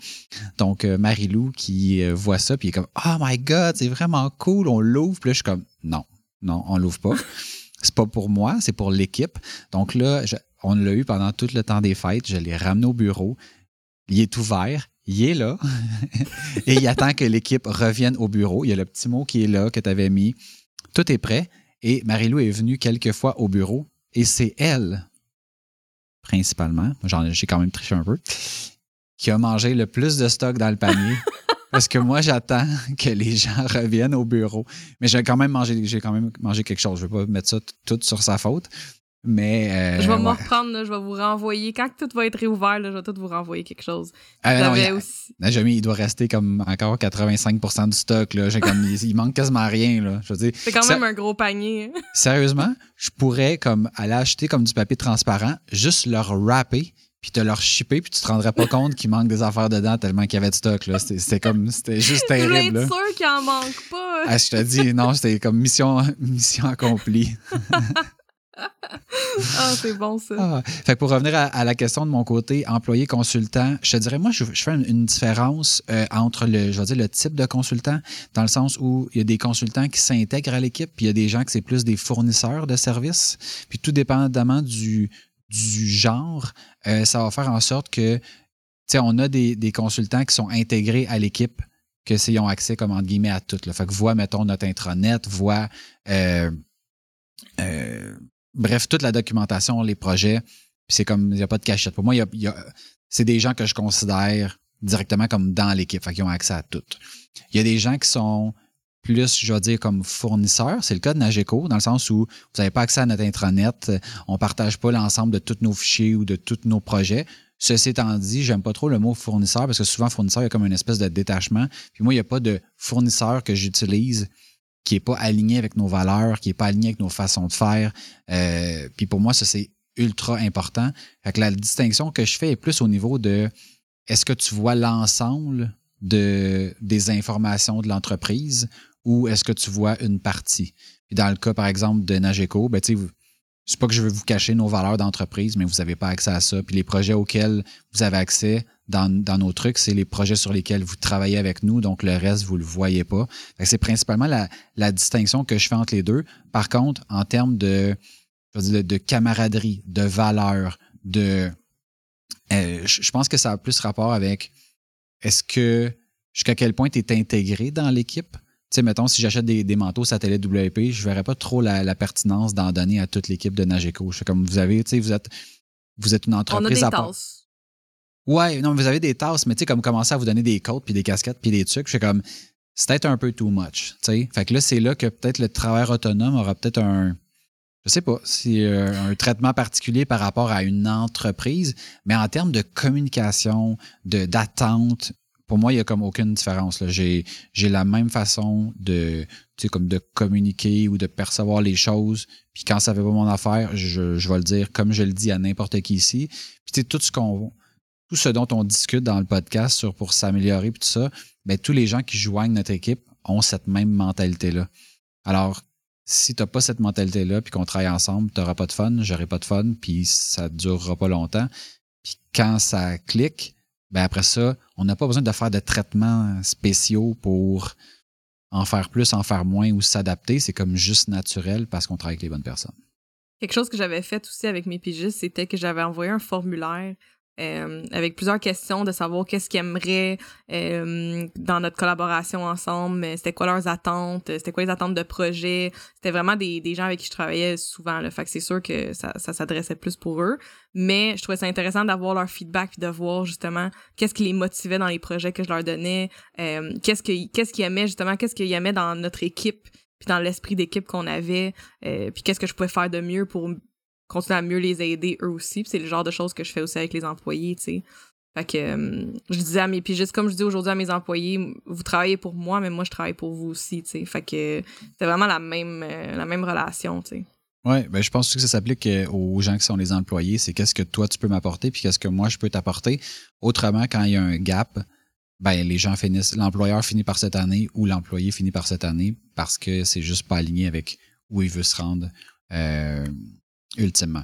Donc, euh, Marie-Lou qui euh, voit ça, puis il est comme, oh my God, c'est vraiment cool, on l'ouvre. Puis là, je suis comme, non, non, on l'ouvre pas. C'est pas pour moi, c'est pour l'équipe. Donc là, on l'a eu pendant tout le temps des fêtes. Je l'ai ramené au bureau. Il est ouvert. Il est là. et il attend que l'équipe revienne au bureau. Il y a le petit mot qui est là, que tu avais mis. Tout est prêt. Et Marie-Lou est venue quelques fois au bureau. Et c'est elle, principalement, j'ai quand même triché un peu, qui a mangé le plus de stock dans le panier. Parce que moi, j'attends que les gens reviennent au bureau. Mais j'ai quand même mangé, j'ai quand même mangé quelque chose. Je vais pas mettre ça tout sur sa faute. Mais. Euh, je vais me reprendre, je vais vous renvoyer. Quand tout va être réouvert, je vais tout vous renvoyer quelque chose. Ah, non, aussi... il doit rester comme encore 85% du stock. Là. Comme, il, manque quasiment rien. Là. C'est quand même un gros panier. Hein. Sérieusement, je pourrais comme aller acheter comme du papier transparent, juste le wrapper, puis te leur shipper, puis tu te rendrais pas compte qu'il manque des affaires dedans tellement qu'il y avait de stock. Là. C'était, comme, c'était juste terrible. Je être sûr qu'il en manque pas. Ah, je te dis, non, c'était comme mission, mission accomplie. ah, c'est bon ça. Ah, fait pour revenir à, la question de mon côté, employé consultant, je te dirais, moi, je, fais une, différence euh, entre le, je vais dire, le type de consultant, dans le sens où il y a des consultants qui s'intègrent à l'équipe, puis il y a des gens qui c'est plus des fournisseurs de services. Puis tout dépendamment du, du genre, euh, ça va faire en sorte que, tu sais, on a des, des, consultants qui sont intégrés à l'équipe, que c'est, ont accès, comme entre guillemets, à tout. Là. Fait que voit, mettons, notre intranet, voit, euh, euh, bref, toute la documentation, les projets. c'est comme, il n'y a pas de cachette. Pour moi, y y a, c'est des gens que je considère directement comme dans l'équipe, fait qu'ils ont accès à tout. Il y a des gens qui sont plus, je vais dire, comme fournisseur. C'est le cas de Nageco, dans le sens où vous n'avez pas accès à notre intranet. On ne partage pas l'ensemble de tous nos fichiers ou de tous nos projets. Ceci étant dit, j'aime pas trop le mot fournisseur parce que souvent, fournisseur, il y a comme une espèce de détachement. Puis moi, il n'y a pas de fournisseur que j'utilise qui n'est pas aligné avec nos valeurs, qui n'est pas aligné avec nos façons de faire. Euh, puis pour moi, ça, c'est ultra important. Fait que la distinction que je fais est plus au niveau de est-ce que tu vois l'ensemble de, des informations de l'entreprise ou est-ce que tu vois une partie? Puis dans le cas, par exemple, de Nageco, ben, tu c'est pas que je veux vous cacher nos valeurs d'entreprise, mais vous n'avez pas accès à ça. Puis les projets auxquels vous avez accès dans, nos trucs, c'est les projets sur lesquels vous travaillez avec nous, donc le reste, vous le voyez pas. C'est principalement la, distinction que je fais entre les deux. Par contre, en termes de, de, camaraderie, de valeur, de... Euh, je pense que ça a plus rapport avec est-ce que jusqu'à quel point tu es intégré dans l'équipe? Tu sais, mettons, si j'achète des, manteaux satellites WP, je verrais pas trop la, pertinence d'en donner à toute l'équipe de Nageco. Je fais comme vous avez, tu sais, vous êtes, vous êtes une entreprise On a des tasses. Ouais, non, vous avez des tasses, mais tu sais, comme commencer à vous donner des côtes, puis des casquettes, puis des trucs, je fais comme, c'est peut-être un peu too much, tu sais. Fait que là, c'est là que peut-être le travail autonome aura peut-être un, je sais pas, si euh, un traitement particulier par rapport à une entreprise, mais en termes de communication, de d'attente, pour moi, il n'y a comme aucune différence. J'ai, la même façon de, comme de communiquer ou de percevoir les choses. Puis quand ça fait pas mon affaire, je, vais le dire comme je le dis à n'importe qui ici. Puis tout ce qu'on tout ce dont on discute dans le podcast sur pour s'améliorer puis tout ça, ben, tous les gens qui joignent notre équipe ont cette même mentalité-là. Alors, si tu n'as pas cette mentalité-là, puis qu'on travaille ensemble, tu n'auras pas de fun, j'aurai pas de fun, puis ça ne durera pas longtemps. Puis quand ça clique, ben après ça, on n'a pas besoin de faire de traitements spéciaux pour en faire plus, en faire moins ou s'adapter. C'est comme juste naturel parce qu'on travaille avec les bonnes personnes. Quelque chose que j'avais fait aussi avec mes pigistes, c'était que j'avais envoyé un formulaire euh, avec plusieurs questions de savoir qu'est-ce qu'ils aimeraient euh, dans notre collaboration ensemble, c'était quoi leurs attentes, c'était quoi les attentes de projet. C'était vraiment des, gens avec qui je travaillais souvent. le Fait que c'est sûr que ça, s'adressait plus pour eux. Mais je trouvais ça intéressant d'avoir leur feedback et de voir justement qu'est-ce qui les motivait dans les projets que je leur donnais, euh, qu'est-ce qu'ils aimaient justement, qu'est-ce qu'ils aimaient dans notre équipe puis dans l'esprit d'équipe qu'on avait, puis qu'est-ce que je pouvais faire de mieux pour continuer à mieux les aider eux aussi. c'est le genre de choses que je fais aussi avec les employés, tu sais. Fait que euh, je disais à mes juste comme je dis aujourd'hui à mes employés, vous travaillez pour moi, mais moi je travaille pour vous aussi, tu sais. Fait que c'est vraiment la même euh, la même relation, tu sais. Oui, ben je pense que ça s'applique euh, aux gens qui sont les employés, c'est qu'est-ce que toi tu peux m'apporter puis qu'est-ce que moi je peux t'apporter. Autrement, quand il y a un gap, ben les gens finissent, l'employeur finit par cette année ou l'employé finit par cette année parce que c'est juste pas aligné avec où il veut se rendre. Ultimement.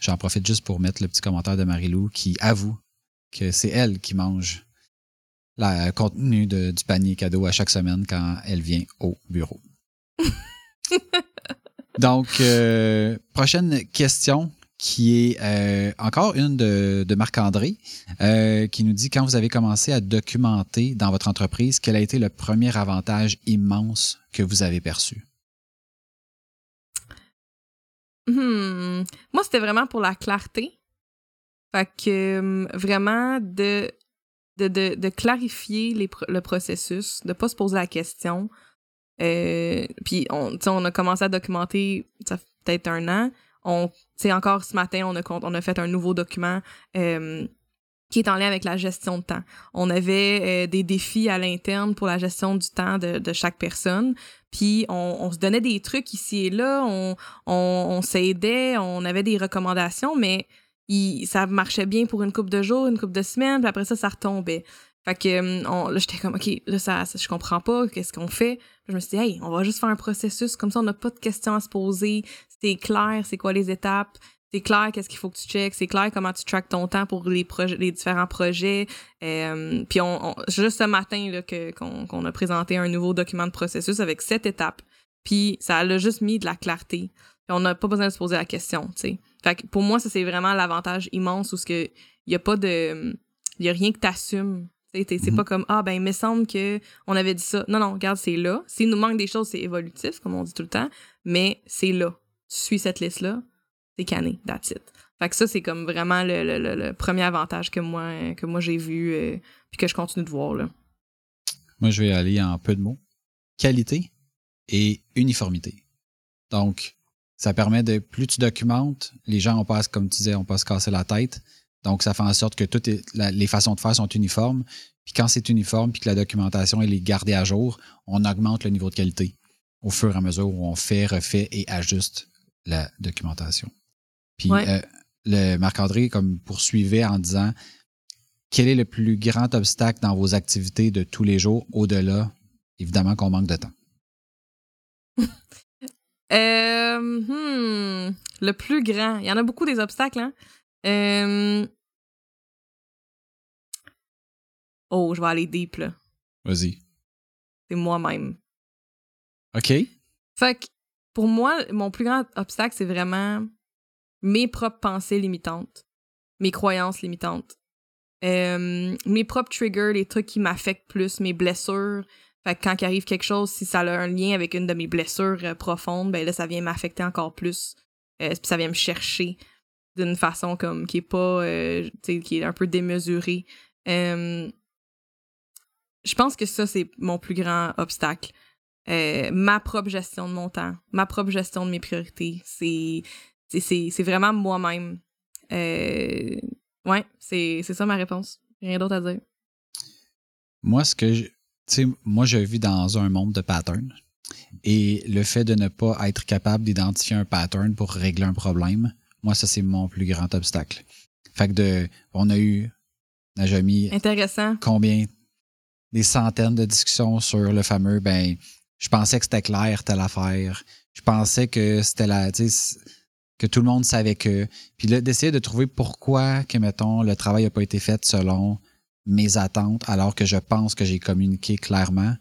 J'en profite juste pour mettre le petit commentaire de Marilou qui avoue que c'est elle qui mange le contenu du panier cadeau à chaque semaine quand elle vient au bureau. Donc, euh, prochaine question qui est euh, encore une de, Marc-André, euh, qui nous dit quand vous avez commencé à documenter dans votre entreprise, quel a été le premier avantage immense que vous avez perçu? Hmm. Moi, c'était vraiment pour la clarté. Fait que hum, vraiment de, de, de, clarifier les, le processus, de pas se poser la question. Euh, puis on, on a commencé à documenter, ça fait peut-être un an. On, encore ce matin, on a, on a fait un nouveau document euh, qui est en lien avec la gestion de temps. On avait euh, des défis à l'interne pour la gestion du temps de, de chaque personne. Puis on, on, se donnait des trucs ici et là, on, on, on s'aidait, on avait des recommandations, mais il, ça marchait bien pour une couple de jours, une couple de semaines, puis après ça, ça retombait. Fait que on, là, j'étais comme, OK, là, ça, ça je comprends pas, qu'est-ce qu'on fait? je me suis dit, hey, on va juste faire un processus, comme ça, on n'a pas de questions à se poser, c'est clair, c'est quoi les étapes, c'est clair qu'est-ce qu'il faut que tu checkes, c'est clair comment tu traques ton temps pour les projets, les différents projets. Euh, puis on, juste ce matin là que qu'on a présenté un nouveau document de processus avec sept étapes. Puis ça a juste mis de la clarté. Puis on n'a pas besoin de se poser la question, tu sais. Fait que pour moi ça c'est vraiment l'avantage immense où ce que il y a pas de il y a rien que t'assumes. C'est mm-hmm. pas comme ah ben il me semble que on avait dit ça. Non non, regarde, c'est là. S'il nous manque des choses, c'est évolutif comme on dit tout le temps, mais c'est là. Tu suis cette liste là cané, that's it. Fait que ça, c'est comme vraiment le, premier avantage que moi, que moi j'ai vu et euh, puis que je continue de voir. Là. Moi, je vais aller en peu de mots. Qualité et uniformité. Donc, ça permet de, plus tu documentes, les gens, on passe, comme tu disais, on passe casser la tête. Donc, ça fait en sorte que toutes les façons de faire sont uniformes. Puis quand c'est uniforme, puis que la documentation est gardée à jour, on augmente le niveau de qualité au fur et à mesure où on fait, refait et ajuste la documentation. Puis euh, le Marc-André comme poursuivait en disant quel est le plus grand obstacle dans vos activités de tous les jours au-delà, évidemment qu'on manque de temps? Euh, hmm, le plus grand. Il y en a beaucoup des obstacles, hein? Euh, Oh, je vais aller deep, là. Vas-y. C'est moi-même. OK. Fait que, pour moi, mon plus grand obstacle, c'est vraiment mes propres pensées limitantes, mes croyances limitantes, euh, mes propres triggers, les trucs qui m'affectent plus, mes blessures. Fait que quand il arrive quelque chose, si ça a un lien avec une de mes blessures euh, profondes, ben là, ça vient m'affecter encore plus. Euh, ça vient me chercher d'une façon comme qui est pas, euh, qui est un peu démesurée. Je pense que ça, c'est mon plus grand obstacle. Ma propre gestion de mon temps, ma propre gestion de mes priorités. C'est, c'est, vraiment moi-même. Euh, ouais, c'est, ça ma réponse. Rien d'autre à dire. Moi, ce que je. Moi, je vis dans un monde de patterns. Et le fait de ne pas être capable d'identifier un pattern pour régler un problème, moi, ça, c'est mon plus grand obstacle. Fait que de. On a eu. Najami, Intéressant. combien? Des centaines de discussions sur le fameux ben je pensais que c'était clair telle affaire je pensais que c'était la que tout le monde savait que puis là d'essayer de trouver pourquoi que mettons le travail n'a pas été fait selon mes attentes alors que je pense que j'ai communiqué clairement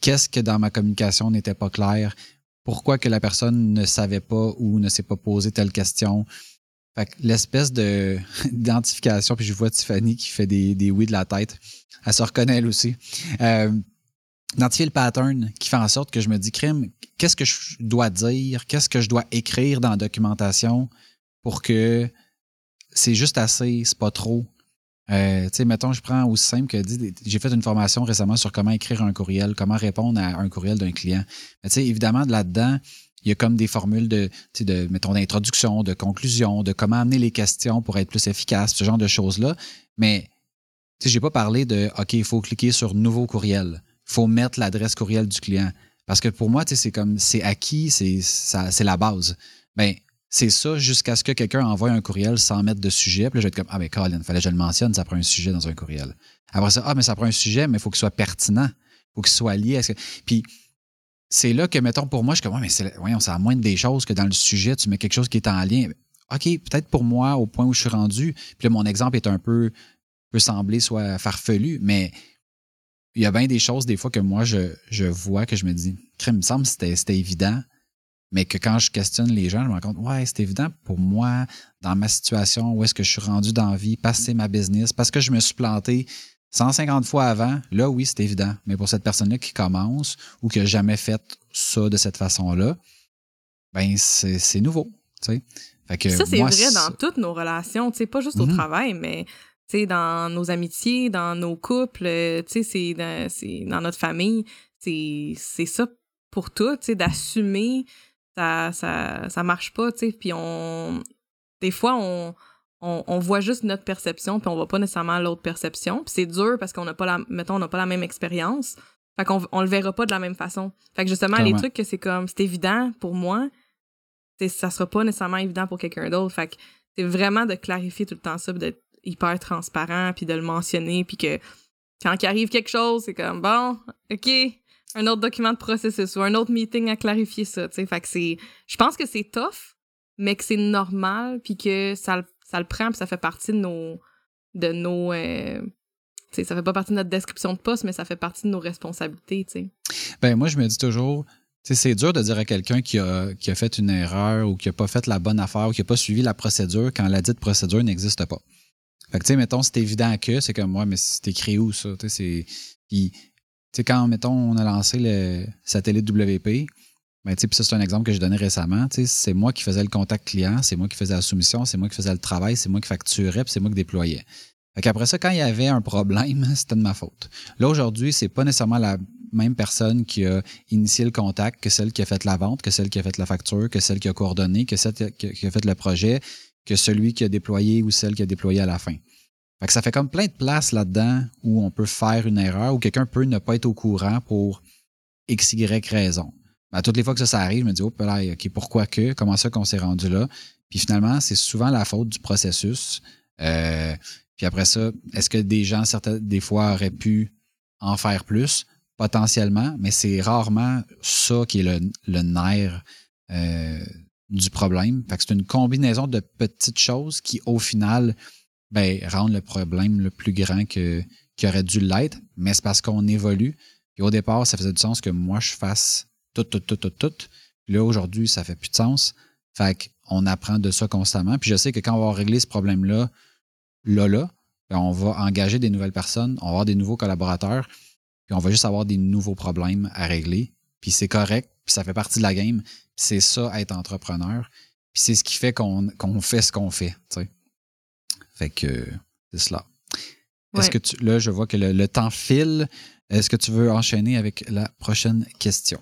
qu'est-ce que dans ma communication n'était pas clair? Pourquoi que la personne ne savait pas ou ne s'est pas posé telle question? Fait que l'espèce de d'identification, puis je vois Tiffany qui fait des, des oui de la tête. Elle se reconnaît elle aussi. Euh, identifier le pattern qui fait en sorte que je me dis, crime, qu'est-ce que je dois dire? Qu'est-ce que je dois écrire dans la documentation pour que c'est juste assez, c'est pas trop? Euh, tu sais, mettons, je prends aussi simple que j'ai fait une formation récemment sur comment écrire un courriel, comment répondre à un courriel d'un client. Mais tu sais, évidemment, de là-dedans, il y a comme des formules de, de mettons, d'introduction, de conclusion, de comment amener les questions pour être plus efficace, ce genre de choses-là. Mais, sais, j'ai pas parlé de, OK, il faut cliquer sur nouveau courriel. Il faut mettre l'adresse courriel du client. Parce que pour moi, c'est comme, c'est acquis, c'est, la base. Ben, c'est ça jusqu'à ce que quelqu'un envoie un courriel sans mettre de sujet. Puis là, je vais être comme, ah, ben, Colin, fallait que je le mentionne, ça prend un sujet dans un courriel. Après ça, ah, mais ça prend un sujet, mais il faut qu'il soit pertinent. Il faut qu'il soit lié à ce que. Puis, c'est là que, mettons, pour moi, je suis comme, ouais, mais voyons, c'est à moins des choses que dans le sujet, tu mets quelque chose qui est en lien. OK, peut-être pour moi, au point où je suis rendu, puis là, mon exemple est un peu, peut sembler soit farfelu, mais il y a bien des choses, des fois, que moi, je, je vois, que je me dis, crème, il me semble que c'était, c'était évident, mais que quand je questionne les gens, je me rends compte, ouais, c'est évident pour moi, dans ma situation, où est-ce que je suis rendu dans la vie, parce que c'est ma business, parce que je me suis planté 150 fois avant, là, oui, c'est évident. Mais pour cette personne-là qui commence ou qui n'a jamais fait ça de cette façon-là, ben, c'est, c'est nouveau. Fait que ça, c'est vrai dans toutes nos relations, tu sais, pas juste au Mhm. travail, mais dans nos amitiés, dans nos couples, euh, c'est dans, dans notre famille. C'est ça pour tout, d'assumer, ça, ça, ça marche pas, tu. Puis on. Des fois, on, on, on voit juste notre perception, puis on voit pas nécessairement l'autre perception. Puis c'est dur parce qu'on n'a pas la. Mettons, on n'a pas la même expérience. Fait qu'on on le verra pas de la même façon. Fait que justement, les trucs que c'est comme. C'est évident pour moi, ça sera pas nécessairement évident pour quelqu'un d'autre. Fait que c'est vraiment de clarifier tout le temps ça, d'être hyper transparent, puis de le mentionner, puis que quand il arrive quelque chose, c'est comme bon, ok, un autre document de processus ou un autre meeting à clarifier ça. Fait que c'est, je pense que c'est tough, mais que c'est normal, puis que ça, ça le prend, puis ça fait partie de nos, de nos, euh, tu sais, ça fait pas partie de notre description de poste, mais ça fait partie de nos responsabilités. Ben, moi, je me dis toujours, c'est dur de dire à quelqu'un qui a, qui a fait une erreur ou qui n'a pas fait la bonne affaire ou qui n'a pas suivi la procédure quand la dite procédure n'existe pas. Fait que, tu sais, mettons, c'est évident que, c'est comme moi, mais c'est écrit où ça? Tu sais, quand, mettons, on a lancé le satellite WP, ben, tu sais, puis ça, c'est un exemple que j'ai donné récemment, tu sais, c'est moi qui faisais le contact client, c'est moi qui faisais la soumission, c'est moi qui faisais le travail, c'est moi qui facturais, puis c'est moi qui déployais. Fait qu'après ça, quand il y avait un problème, c'était de ma faute. Là, aujourd'hui, c'est pas nécessairement la même personne qui a initié le contact que celle qui a fait la vente, que celle qui a fait la facture, que celle qui a coordonné, que celle qui a fait le projet, que celui qui a déployé ou celle qui a déployé à la fin. Fait que ça fait comme plein de places là-dedans où on peut faire une erreur, où quelqu'un peut ne pas être au courant pour X, Y raison. Ben, toutes les fois que ça, arrive, je me dis, oh, là, OK, pourquoi que? Comment ça qu'on s'est rendu là? Puis finalement, c'est souvent la faute du processus. Euh, puis après ça, est-ce que des gens, certains, des fois, auraient pu en faire plus? potentiellement, mais c'est rarement ça qui est le, le nerf euh, du problème. Que c'est une combinaison de petites choses qui, au final, ben, rendent le problème le plus grand que, qui aurait dû l'être, mais c'est parce qu'on évolue. Au départ, ça faisait du sens que moi, je fasse tout, tout, tout, tout, tout. Puis là, aujourd'hui, ça fait plus de sens. Fait qu'on apprend de ça constamment. Puis je sais que quand on va régler ce problème-là, là, là, ben, on va engager des nouvelles personnes, on va avoir des nouveaux collaborateurs, puis on va juste avoir des nouveaux problèmes à régler. Puis c'est correct, puis ça fait partie de la game. C'est ça, être entrepreneur. Puis c'est ce qui fait qu'on fait ce qu'on fait. sais. Fait que c'est cela. Est-ce que tu, là, je vois que le, temps file. Est-ce que tu veux enchaîner avec la prochaine question?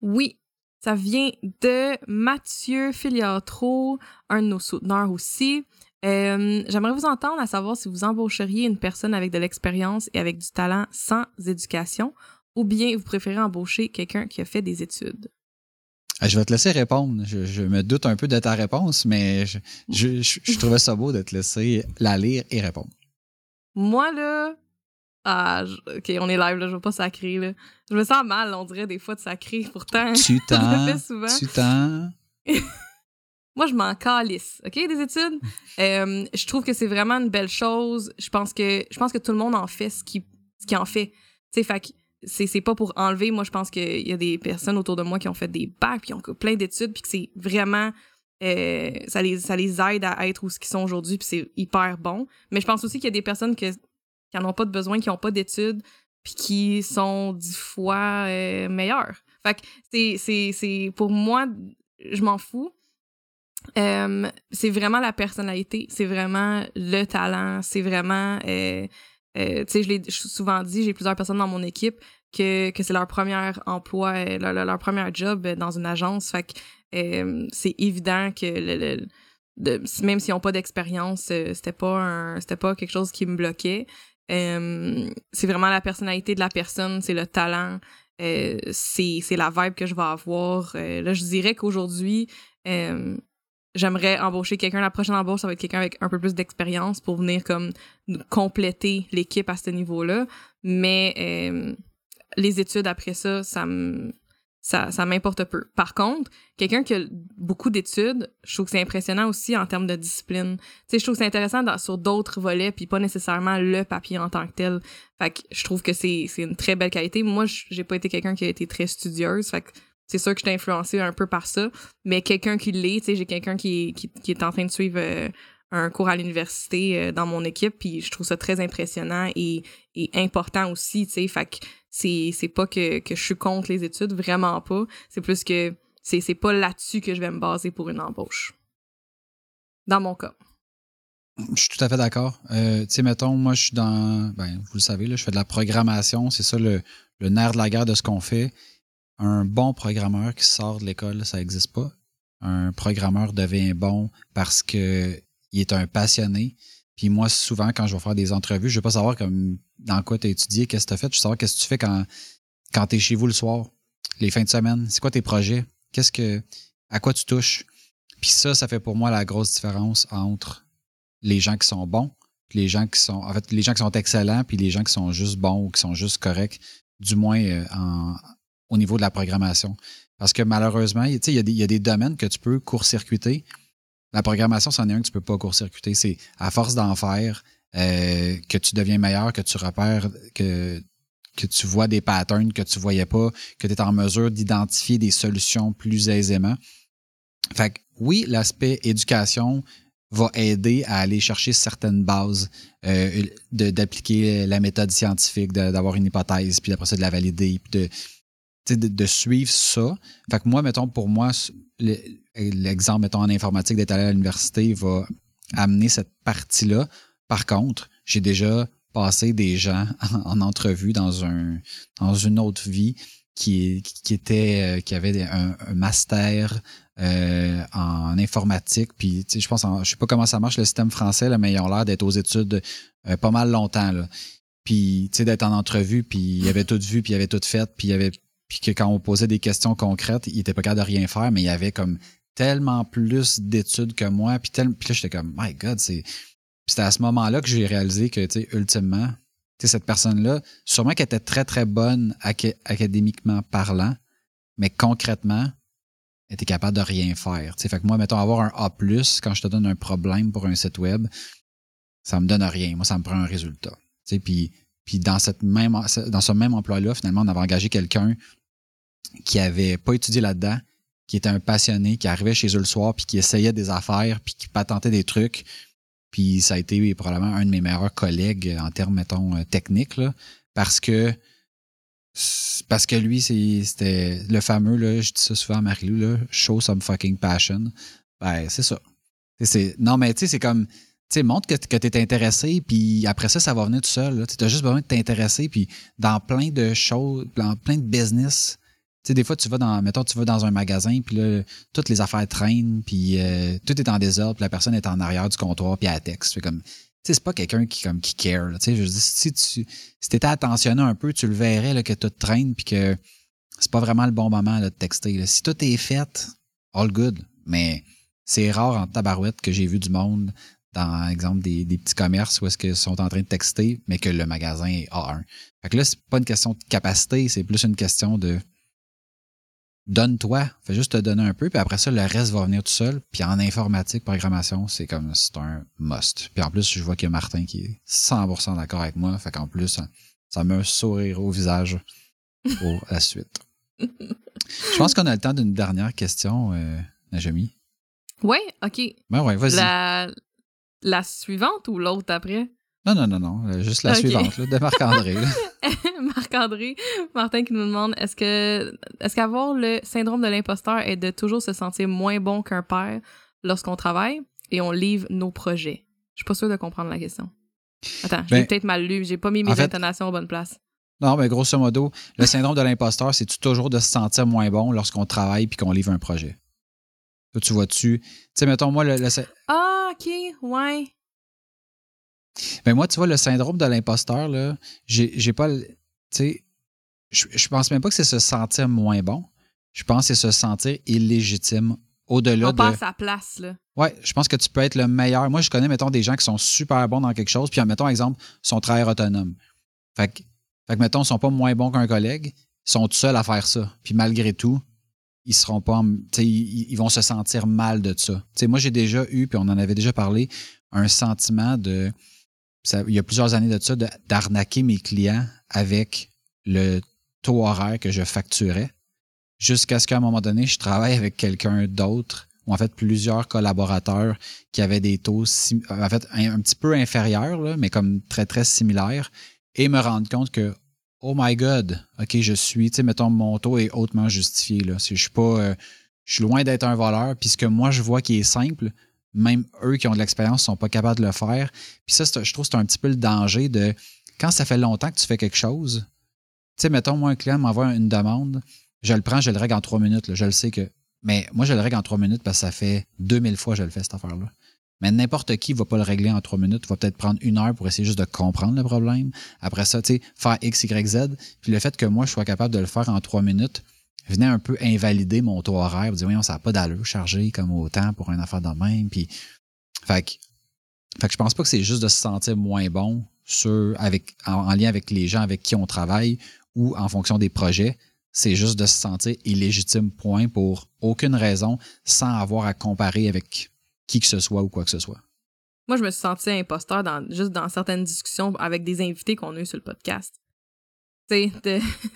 Oui, ça vient de Mathieu Filiatro, un de nos souteneurs aussi. Euh, j'aimerais vous entendre à savoir si vous embaucheriez une personne avec de l'expérience et avec du talent sans éducation ou bien vous préférez embaucher quelqu'un qui a fait des études? Ah, je vais te laisser répondre. Je, me doute un peu de ta réponse, mais je, je, trouvais ça beau de te laisser la lire et répondre. Moi, là, ah, ok, on est live, là, je veux pas sacrer, là. Je me sens mal, on dirait des fois de sacrer, pourtant. Tu t'en. Tu t'en. Moi, je m'en calisse, OK, des études? Euh, je trouve que c'est vraiment une belle chose. Je pense que, je pense que tout le monde en fait ce qui, ce qui en fait. Tu sais, fait c'est pas pour enlever. Moi, je pense qu'il y a des personnes autour de moi qui ont fait des bacs, puis qui ont plein d'études, puis que c'est vraiment. Euh, ça, les, ça les aide à être où ce qu'ils sont aujourd'hui, puis c'est hyper bon. Mais je pense aussi qu'il y a des personnes que, qui n'en ont pas de besoin, qui n'ont pas d'études, puis qui sont dix fois euh, meilleures. Fait que c'est pour moi, je m'en fous. Euh, c'est vraiment la personnalité, c'est vraiment le talent, c'est vraiment. Euh, tu sais, je l'ai souvent dit, j'ai plusieurs personnes dans mon équipe que, que c'est leur premier emploi, leur, leur, premier job dans une agence. Fait que c'est évident que le, de, même s'ils n'ont pas d'expérience, c'était pas c'était pas quelque chose qui me bloquait. c'est vraiment la personnalité de la personne, c'est le talent, c'est, la vibe que je vais avoir. là, je dirais qu'aujourd'hui, j'aimerais embaucher quelqu'un. La prochaine embauche, ça va être quelqu'un avec un peu plus d'expérience pour venir comme compléter l'équipe à ce niveau-là. Mais euh, les études après ça, ça m'importe peu. Par contre, quelqu'un qui a beaucoup d'études, je trouve que c'est impressionnant aussi en termes de discipline. Tu sais, je trouve que c'est intéressant sur d'autres volets, puis pas nécessairement le papier en tant que tel. Fait que je trouve que c'est une très belle qualité. Moi, j'ai pas été quelqu'un qui a été très studieuse. Fait que c'est sûr que je t'ai influencé un peu par ça, mais quelqu'un qui l'est, tu sais, j'ai quelqu'un qui, est en train de suivre euh, un cours à l'université euh, dans mon équipe, puis je trouve ça très impressionnant et, et important aussi, tu sais, fait que c'est, c'est pas que, je suis contre les études, vraiment pas, c'est plus que c'est, c'est pas là-dessus que je vais me baser pour une embauche. Dans mon cas. Je suis tout à fait d'accord. Euh, tu sais, mettons, moi, je suis dans, ben, vous le savez, là, je fais de la programmation, c'est ça le, le nerf de la guerre de ce qu'on fait un bon programmeur qui sort de l'école, ça n'existe pas. Un programmeur devient bon parce que il est un passionné. Puis moi, souvent, quand je vais faire des entrevues, je veux pas savoir comme dans quoi tu as étudié, qu'est-ce que tu as fait. Je veux savoir qu'est-ce que tu fais quand, quand tu es chez vous le soir, les fins de semaine. C'est quoi tes projets? Qu'est-ce que. à quoi tu touches? Puis ça, ça fait pour moi la grosse différence entre les gens qui sont bons, les gens qui sont. En fait, les gens qui sont excellents, puis les gens qui sont juste bons ou qui sont juste corrects, du moins euh, en, au niveau de la programmation. Parce que malheureusement, il y, a des, il y a des domaines que tu peux court-circuiter. La programmation, c'en est un que tu peux pas court-circuiter. C'est à force d'en faire euh, que tu deviens meilleur, que tu repères, que, que tu vois des patterns que tu voyais pas, que tu es en mesure d'identifier des solutions plus aisément. Fait que oui, l'aspect éducation va aider à aller chercher certaines bases, euh, d'appliquer la méthode scientifique, d'avoir une hypothèse, puis après ça de la valider, puis de de, suivre ça. Fait que moi, mettons, pour moi, l'exemple, mettons, en informatique, d'être allé à l'université va amener cette partie-là. Par contre, j'ai déjà passé des gens en, entrevue dans un dans une autre vie qui, qui était euh, qui avait un, master euh, en informatique puis je pense je sais pas comment ça marche le système français mais ils ont l'air d'être aux études euh, pas mal longtemps là. puis tu sais d'être en entrevue puis il avait tout vu puis il avait tout fait puis il avait puis que quand on posait des questions concrètes, il était pas capable de rien faire, mais il avait comme tellement plus d'études que moi. Puis, tel, là, j'étais comme, my God, c'est. c'était à ce moment-là que j'ai réalisé que, tu sais, ultimement, sais, cette personne-là, sûrement qu'elle était très, très bonne académiquement parlant, mais concrètement, elle était capable de rien faire. sais, fait que moi, mettons, avoir un A, quand je te donne un problème pour un site web, ça me donne rien. Moi, ça me prend un résultat. Puis, puis dans, ce même emploi-là, finalement, on avait engagé quelqu'un qui avait pas étudié là-dedans, qui était un passionné, qui arrivait chez eux le soir, puis qui essayait des affaires, puis qui patentait des trucs. Puis ça a été probablement un de mes meilleurs collègues en termes, mettons, euh, techniques, parce que parce que lui, c'était le fameux, là, je dis ça souvent à Marilou, là, show some fucking passion. Ben, c'est ça. non, mais tu sais, c'est comme, sais, montre que, que tu es intéressé, puis après ça, ça va venir tout seul. Tu as juste besoin de t'intéresser, puis dans plein de choses, dans plein de business, tu sais, des fois, tu vas dans, mettons, tu vas dans un magasin, puis là, toutes les affaires traînent, puis euh, tout est en désordre, puis la personne est en arrière du comptoir, puis elle texte. tu sais, c'est pas quelqu'un qui, comme, qui care. Tu sais, je dis, si tu si étais attentionné un peu, tu le verrais là, que tout traîne, puis que c'est pas vraiment le bon moment de texter. Si tout est fait, all good. Mais c'est rare en tabarouette que j'ai vu du monde dans, exemple, des, des petits commerces où est-ce qu'ils sont en train de texter, mais que le magasin est A1. Fait que là, c'est pas une question de capacité, c'est plus une question de donne-toi, fais juste te donner un peu, puis après ça, le reste va venir tout seul. Puis en informatique, programmation, c'est comme c'est un must. Puis en plus, je vois qu'il y a Martin qui est 100% d'accord avec moi, fait qu'en plus, ça, me met un sourire au visage pour la suite. je pense qu'on a le temps d'une dernière question, euh, Najami. Oui, OK. Ben ouais, vas-y. La, la suivante ou l'autre après? Non, non, non, non. Euh, juste la suivante, de Marc-André. Marc-André, Martin qui nous demande est-ce que est-ce qu'avoir le syndrome de l'imposteur est de toujours se sentir moins bon qu'un père lorsqu'on travaille et on livre nos projets? Je suis pas sûre de comprendre la question. Attends, j'ai ben, peut-être mal lu, j'ai pas mis mes intonations en bonne place. Non, mais grosso modo, le syndrome de l'imposteur, c'est toujours de se sentir moins bon lorsqu'on travaille puis qu'on livre un projet? Toi, tu vois-tu? Tu sais, mettons, moi, le. Ah, ok, ouais. Mais moi, tu vois, le syndrome de l'imposteur, là, j'ai pas. Tu sais, je, je pense même pas que c'est se sentir moins bon. Je pense que c'est se sentir illégitime au-delà de. Pas à sa place, là. Ouais, je pense que tu peux être le meilleur. Moi, je connais, mettons, des gens qui sont super bons dans quelque chose, puis, mettons, exemple, son travail autonome. Fait que, fait que, mettons, ils sont pas moins bons qu'un collègue, ils sont tout seuls à faire ça. Puis malgré tout, ils seront pas. Ils, vont se sentir mal de ça. moi, j'ai déjà eu, puis on en avait déjà parlé, un sentiment de il y a plusieurs années de ça, d'arnaquer mes clients avec le taux horaire que je facturais, jusqu'à ce qu'à un moment donné, je travaille avec quelqu'un d'autre, ou en fait plusieurs collaborateurs qui avaient des taux en un, petit peu inférieurs, mais comme très, très similaires, et me rendre compte que Oh my God, OK, je suis, tu sais, mettons, mon taux est hautement justifié. Là. Je suis pas. Euh, je suis loin d'être un voleur. Puis ce que moi je vois qui est simple, même eux qui ont de l'expérience sont pas capables de le faire. Puis ça, je trouve que c'est un petit peu le danger de quand ça fait longtemps que tu fais quelque chose. Tu sais, mettons, moi, un client m'envoie une demande, je le prends, je le règle en trois minutes. je le sais que. Mais moi, je le règle en trois minutes parce que ça fait 2000 fois que je le fais, cette affaire-là. Mais n'importe qui ne va pas le régler en trois minutes. Il va peut-être prendre une heure pour essayer juste de comprendre le problème. Après ça, tu sais, faire X, Y, Z. Puis le fait que moi, je sois capable de le faire en trois minutes, venait un peu invalider mon taux horaire, dire, voyons, ça n'a pas d'allure chargé comme autant pour une affaire de même. Puis, fait que, fait que je pense pas que c'est juste de se sentir moins bon sur, en, lien avec les gens avec qui on travaille ou en fonction des projets. C'est juste de se sentir illégitime, point, pour aucune raison, sans avoir à comparer avec qui que ce soit ou quoi que ce soit. Moi, je me suis senti imposteur dans, juste dans certaines discussions avec des invités qu'on a eu sur le podcast de,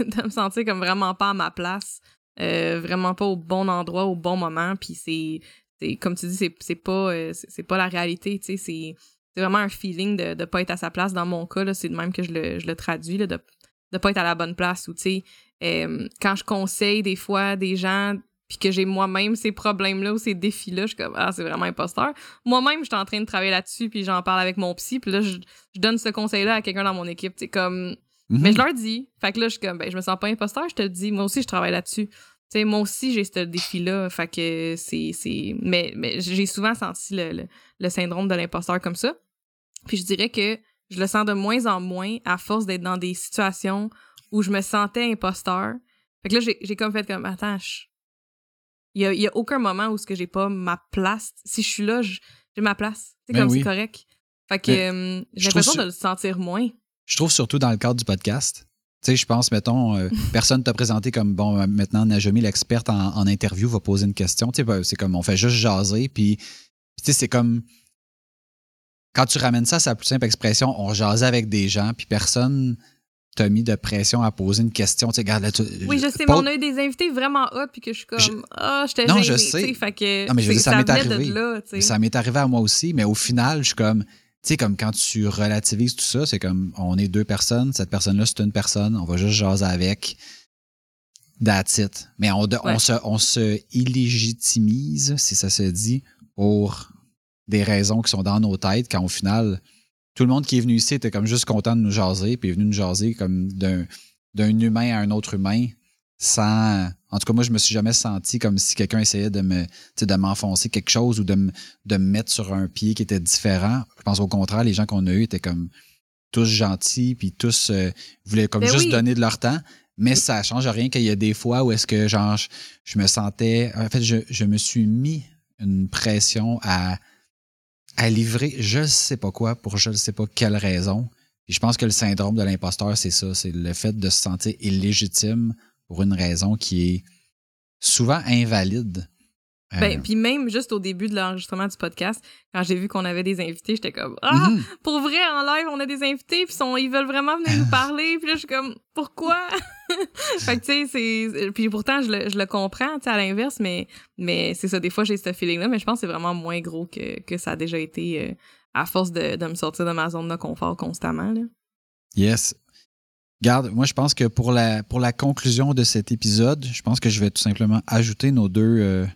de me sentir comme vraiment pas à ma place, euh, vraiment pas au bon endroit, au bon moment. Puis c'est, comme tu dis, c'est, pas, euh, pas la réalité, tu sais, c'est, c'est vraiment un feeling de ne pas être à sa place. Dans mon cas, c'est de même que je le, je le traduis, là, de ne pas être à la bonne place. Ou, tu sais, euh, quand je conseille des fois des gens puis que j'ai moi-même ces problèmes-là ou ces défis-là, je suis comme, ah, c'est vraiment imposteur. Moi-même, je suis en train de travailler là-dessus, puis j'en parle avec mon psy, puis là, je, je donne ce conseil-là à quelqu'un dans mon équipe. C'est comme, mais je mhm. leur dis. Fait que là, je suis comme, ben, je me sens pas imposteur, je te le dis. Moi aussi, je travaille là-dessus. Tu sais, moi aussi, j'ai ce défi-là. Fait que c'est. c'est... Mais, mais j'ai souvent senti le, le, syndrome de l'imposteur comme ça. Puis je dirais que je le sens de moins en moins à force d'être dans des situations où je me sentais imposteur. Fait que là, j'ai, j'ai comme fait comme, attends, il y a, y a, aucun moment où ce que j'ai pas ma place. Si je suis là, j'ai ma place. C'est ben comme c'est correct. Fait que euh, j'ai l'impression de le sentir moins je trouve surtout dans le cadre du podcast. Tu sais, je pense, mettons, euh, personne t'a présenté comme, bon, euh, maintenant, Najami, l'experte en, en, interview, va poser une question. Tu sais, ben, c'est comme, on fait juste jaser, puis, tu sais, c'est comme, quand tu ramènes ça à sa plus simple expression, on jasait avec des gens, puis personne t'a mis de pression à poser une question. Tu sais, regarde, là, tu, oui, je sais, mais on a eu des invités vraiment hot, puis que je suis comme, ah, oh, je Non, je sais. Fait que, non, mais je veux dire, ça, ça m'est arrivé. là. Ça m'est arrivé à moi aussi, mais au final, je suis comme, tu sais, comme quand tu relativises tout ça, c'est comme, on est deux personnes, cette personne-là, c'est une personne, on va juste jaser avec. That's it. Mais on, on, Ouais. se, on se illégitimise, si ça se dit, pour des raisons qui sont dans nos têtes, quand au final, tout le monde qui est venu ici était comme juste content de nous jaser, puis est venu nous jaser comme d'un d'un humain à un autre humain, sans... En tout cas, moi, je me suis jamais senti comme si quelqu'un essayait de me, de m'enfoncer quelque chose ou de me, de me mettre sur un pied qui était différent. Je pense au contraire, les gens qu'on a eus étaient comme tous gentils, puis tous euh, voulaient comme Ben juste oui. donner de leur temps. Mais ça change rien qu'il y a des fois où est-ce que genre je, je me sentais. En fait, je, je me suis mis une pression à, à livrer je ne sais pas quoi pour je ne sais pas quelle raison. Puis je pense que le syndrome de l'imposteur, c'est ça. C'est le fait de se sentir illégitime pour une raison qui est souvent invalide. Euh, Ben, puis même juste au début de l'enregistrement du podcast, quand j'ai vu qu'on avait des invités, j'étais comme ah, mhm. pour vrai en live, on a des invités puis sont, ils veulent vraiment venir nous parler, puis là je suis comme pourquoi Fait que tu sais c'est puis pourtant je le, je le comprends, tu sais à l'inverse mais mais c'est ça des fois j'ai ce feeling là, mais je pense que c'est vraiment moins gros que, que ça a déjà été euh, à force de, de me sortir de ma zone de confort constamment là. Yes. Garde, moi je pense que pour la, pour la conclusion de cet épisode, je pense que je vais tout simplement ajouter nos deux, euh,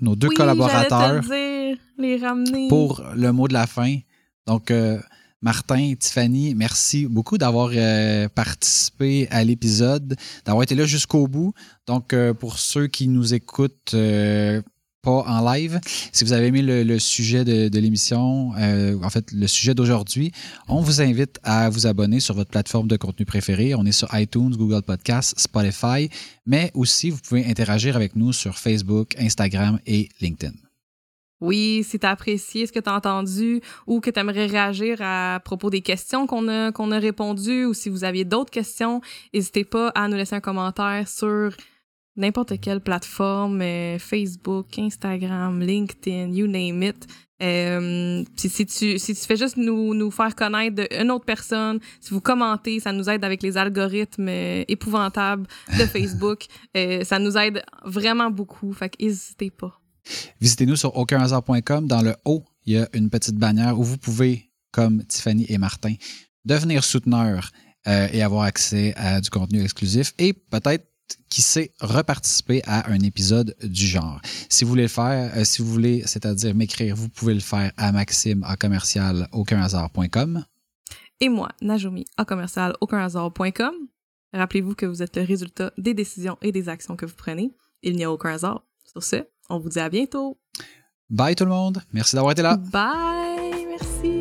nos deux oui, collaborateurs te dire, les ramener. pour le mot de la fin. Donc, euh, Martin, Tiffany, merci beaucoup d'avoir euh, participé à l'épisode, d'avoir été là jusqu'au bout. Donc, euh, pour ceux qui nous écoutent euh, pas en live, si vous avez aimé le, sujet de, de l'émission, euh, en fait, le sujet d'aujourd'hui, on vous invite à vous abonner sur votre plateforme de contenu préférée. On est sur iTunes, Google Podcasts, Spotify, mais aussi vous pouvez interagir avec nous sur Facebook, Instagram et LinkedIn. Oui, si tu as apprécié ce que tu as entendu ou que tu aimerais réagir à propos des questions qu'on a, qu'on a répondues ou si vous aviez d'autres questions, n'hésitez pas à nous laisser un commentaire sur n'importe quelle plateforme, euh, Facebook, Instagram, LinkedIn, you name it. Euh, puis si tu, si tu fais juste nous, nous faire connaître une autre personne, si vous commentez, ça nous aide avec les algorithmes euh, épouvantables de Facebook. Ça nous aide vraiment beaucoup. Fait n'hésitez pas. Visitez-nous sur aucunhasard.com. Dans le haut, il y a une petite bannière où vous pouvez, comme Tiffany et Martin, devenir souteneur et avoir accès à du contenu exclusif et peut-être, qui sait, reparticiper à un épisode du genre. Si vous voulez le faire, euh, si vous voulez, c'est-à-dire m'écrire, vous pouvez le faire à maxime à commercial aucunhasard.com. et moi, Najomi, à commercial aucunhasard.com. Rappelez-vous que vous êtes le résultat des décisions et des actions que vous prenez. Il n'y a aucun hasard. Sur ce, on vous dit à bientôt. Bye tout le monde. Merci d'avoir été là. Bye! Merci!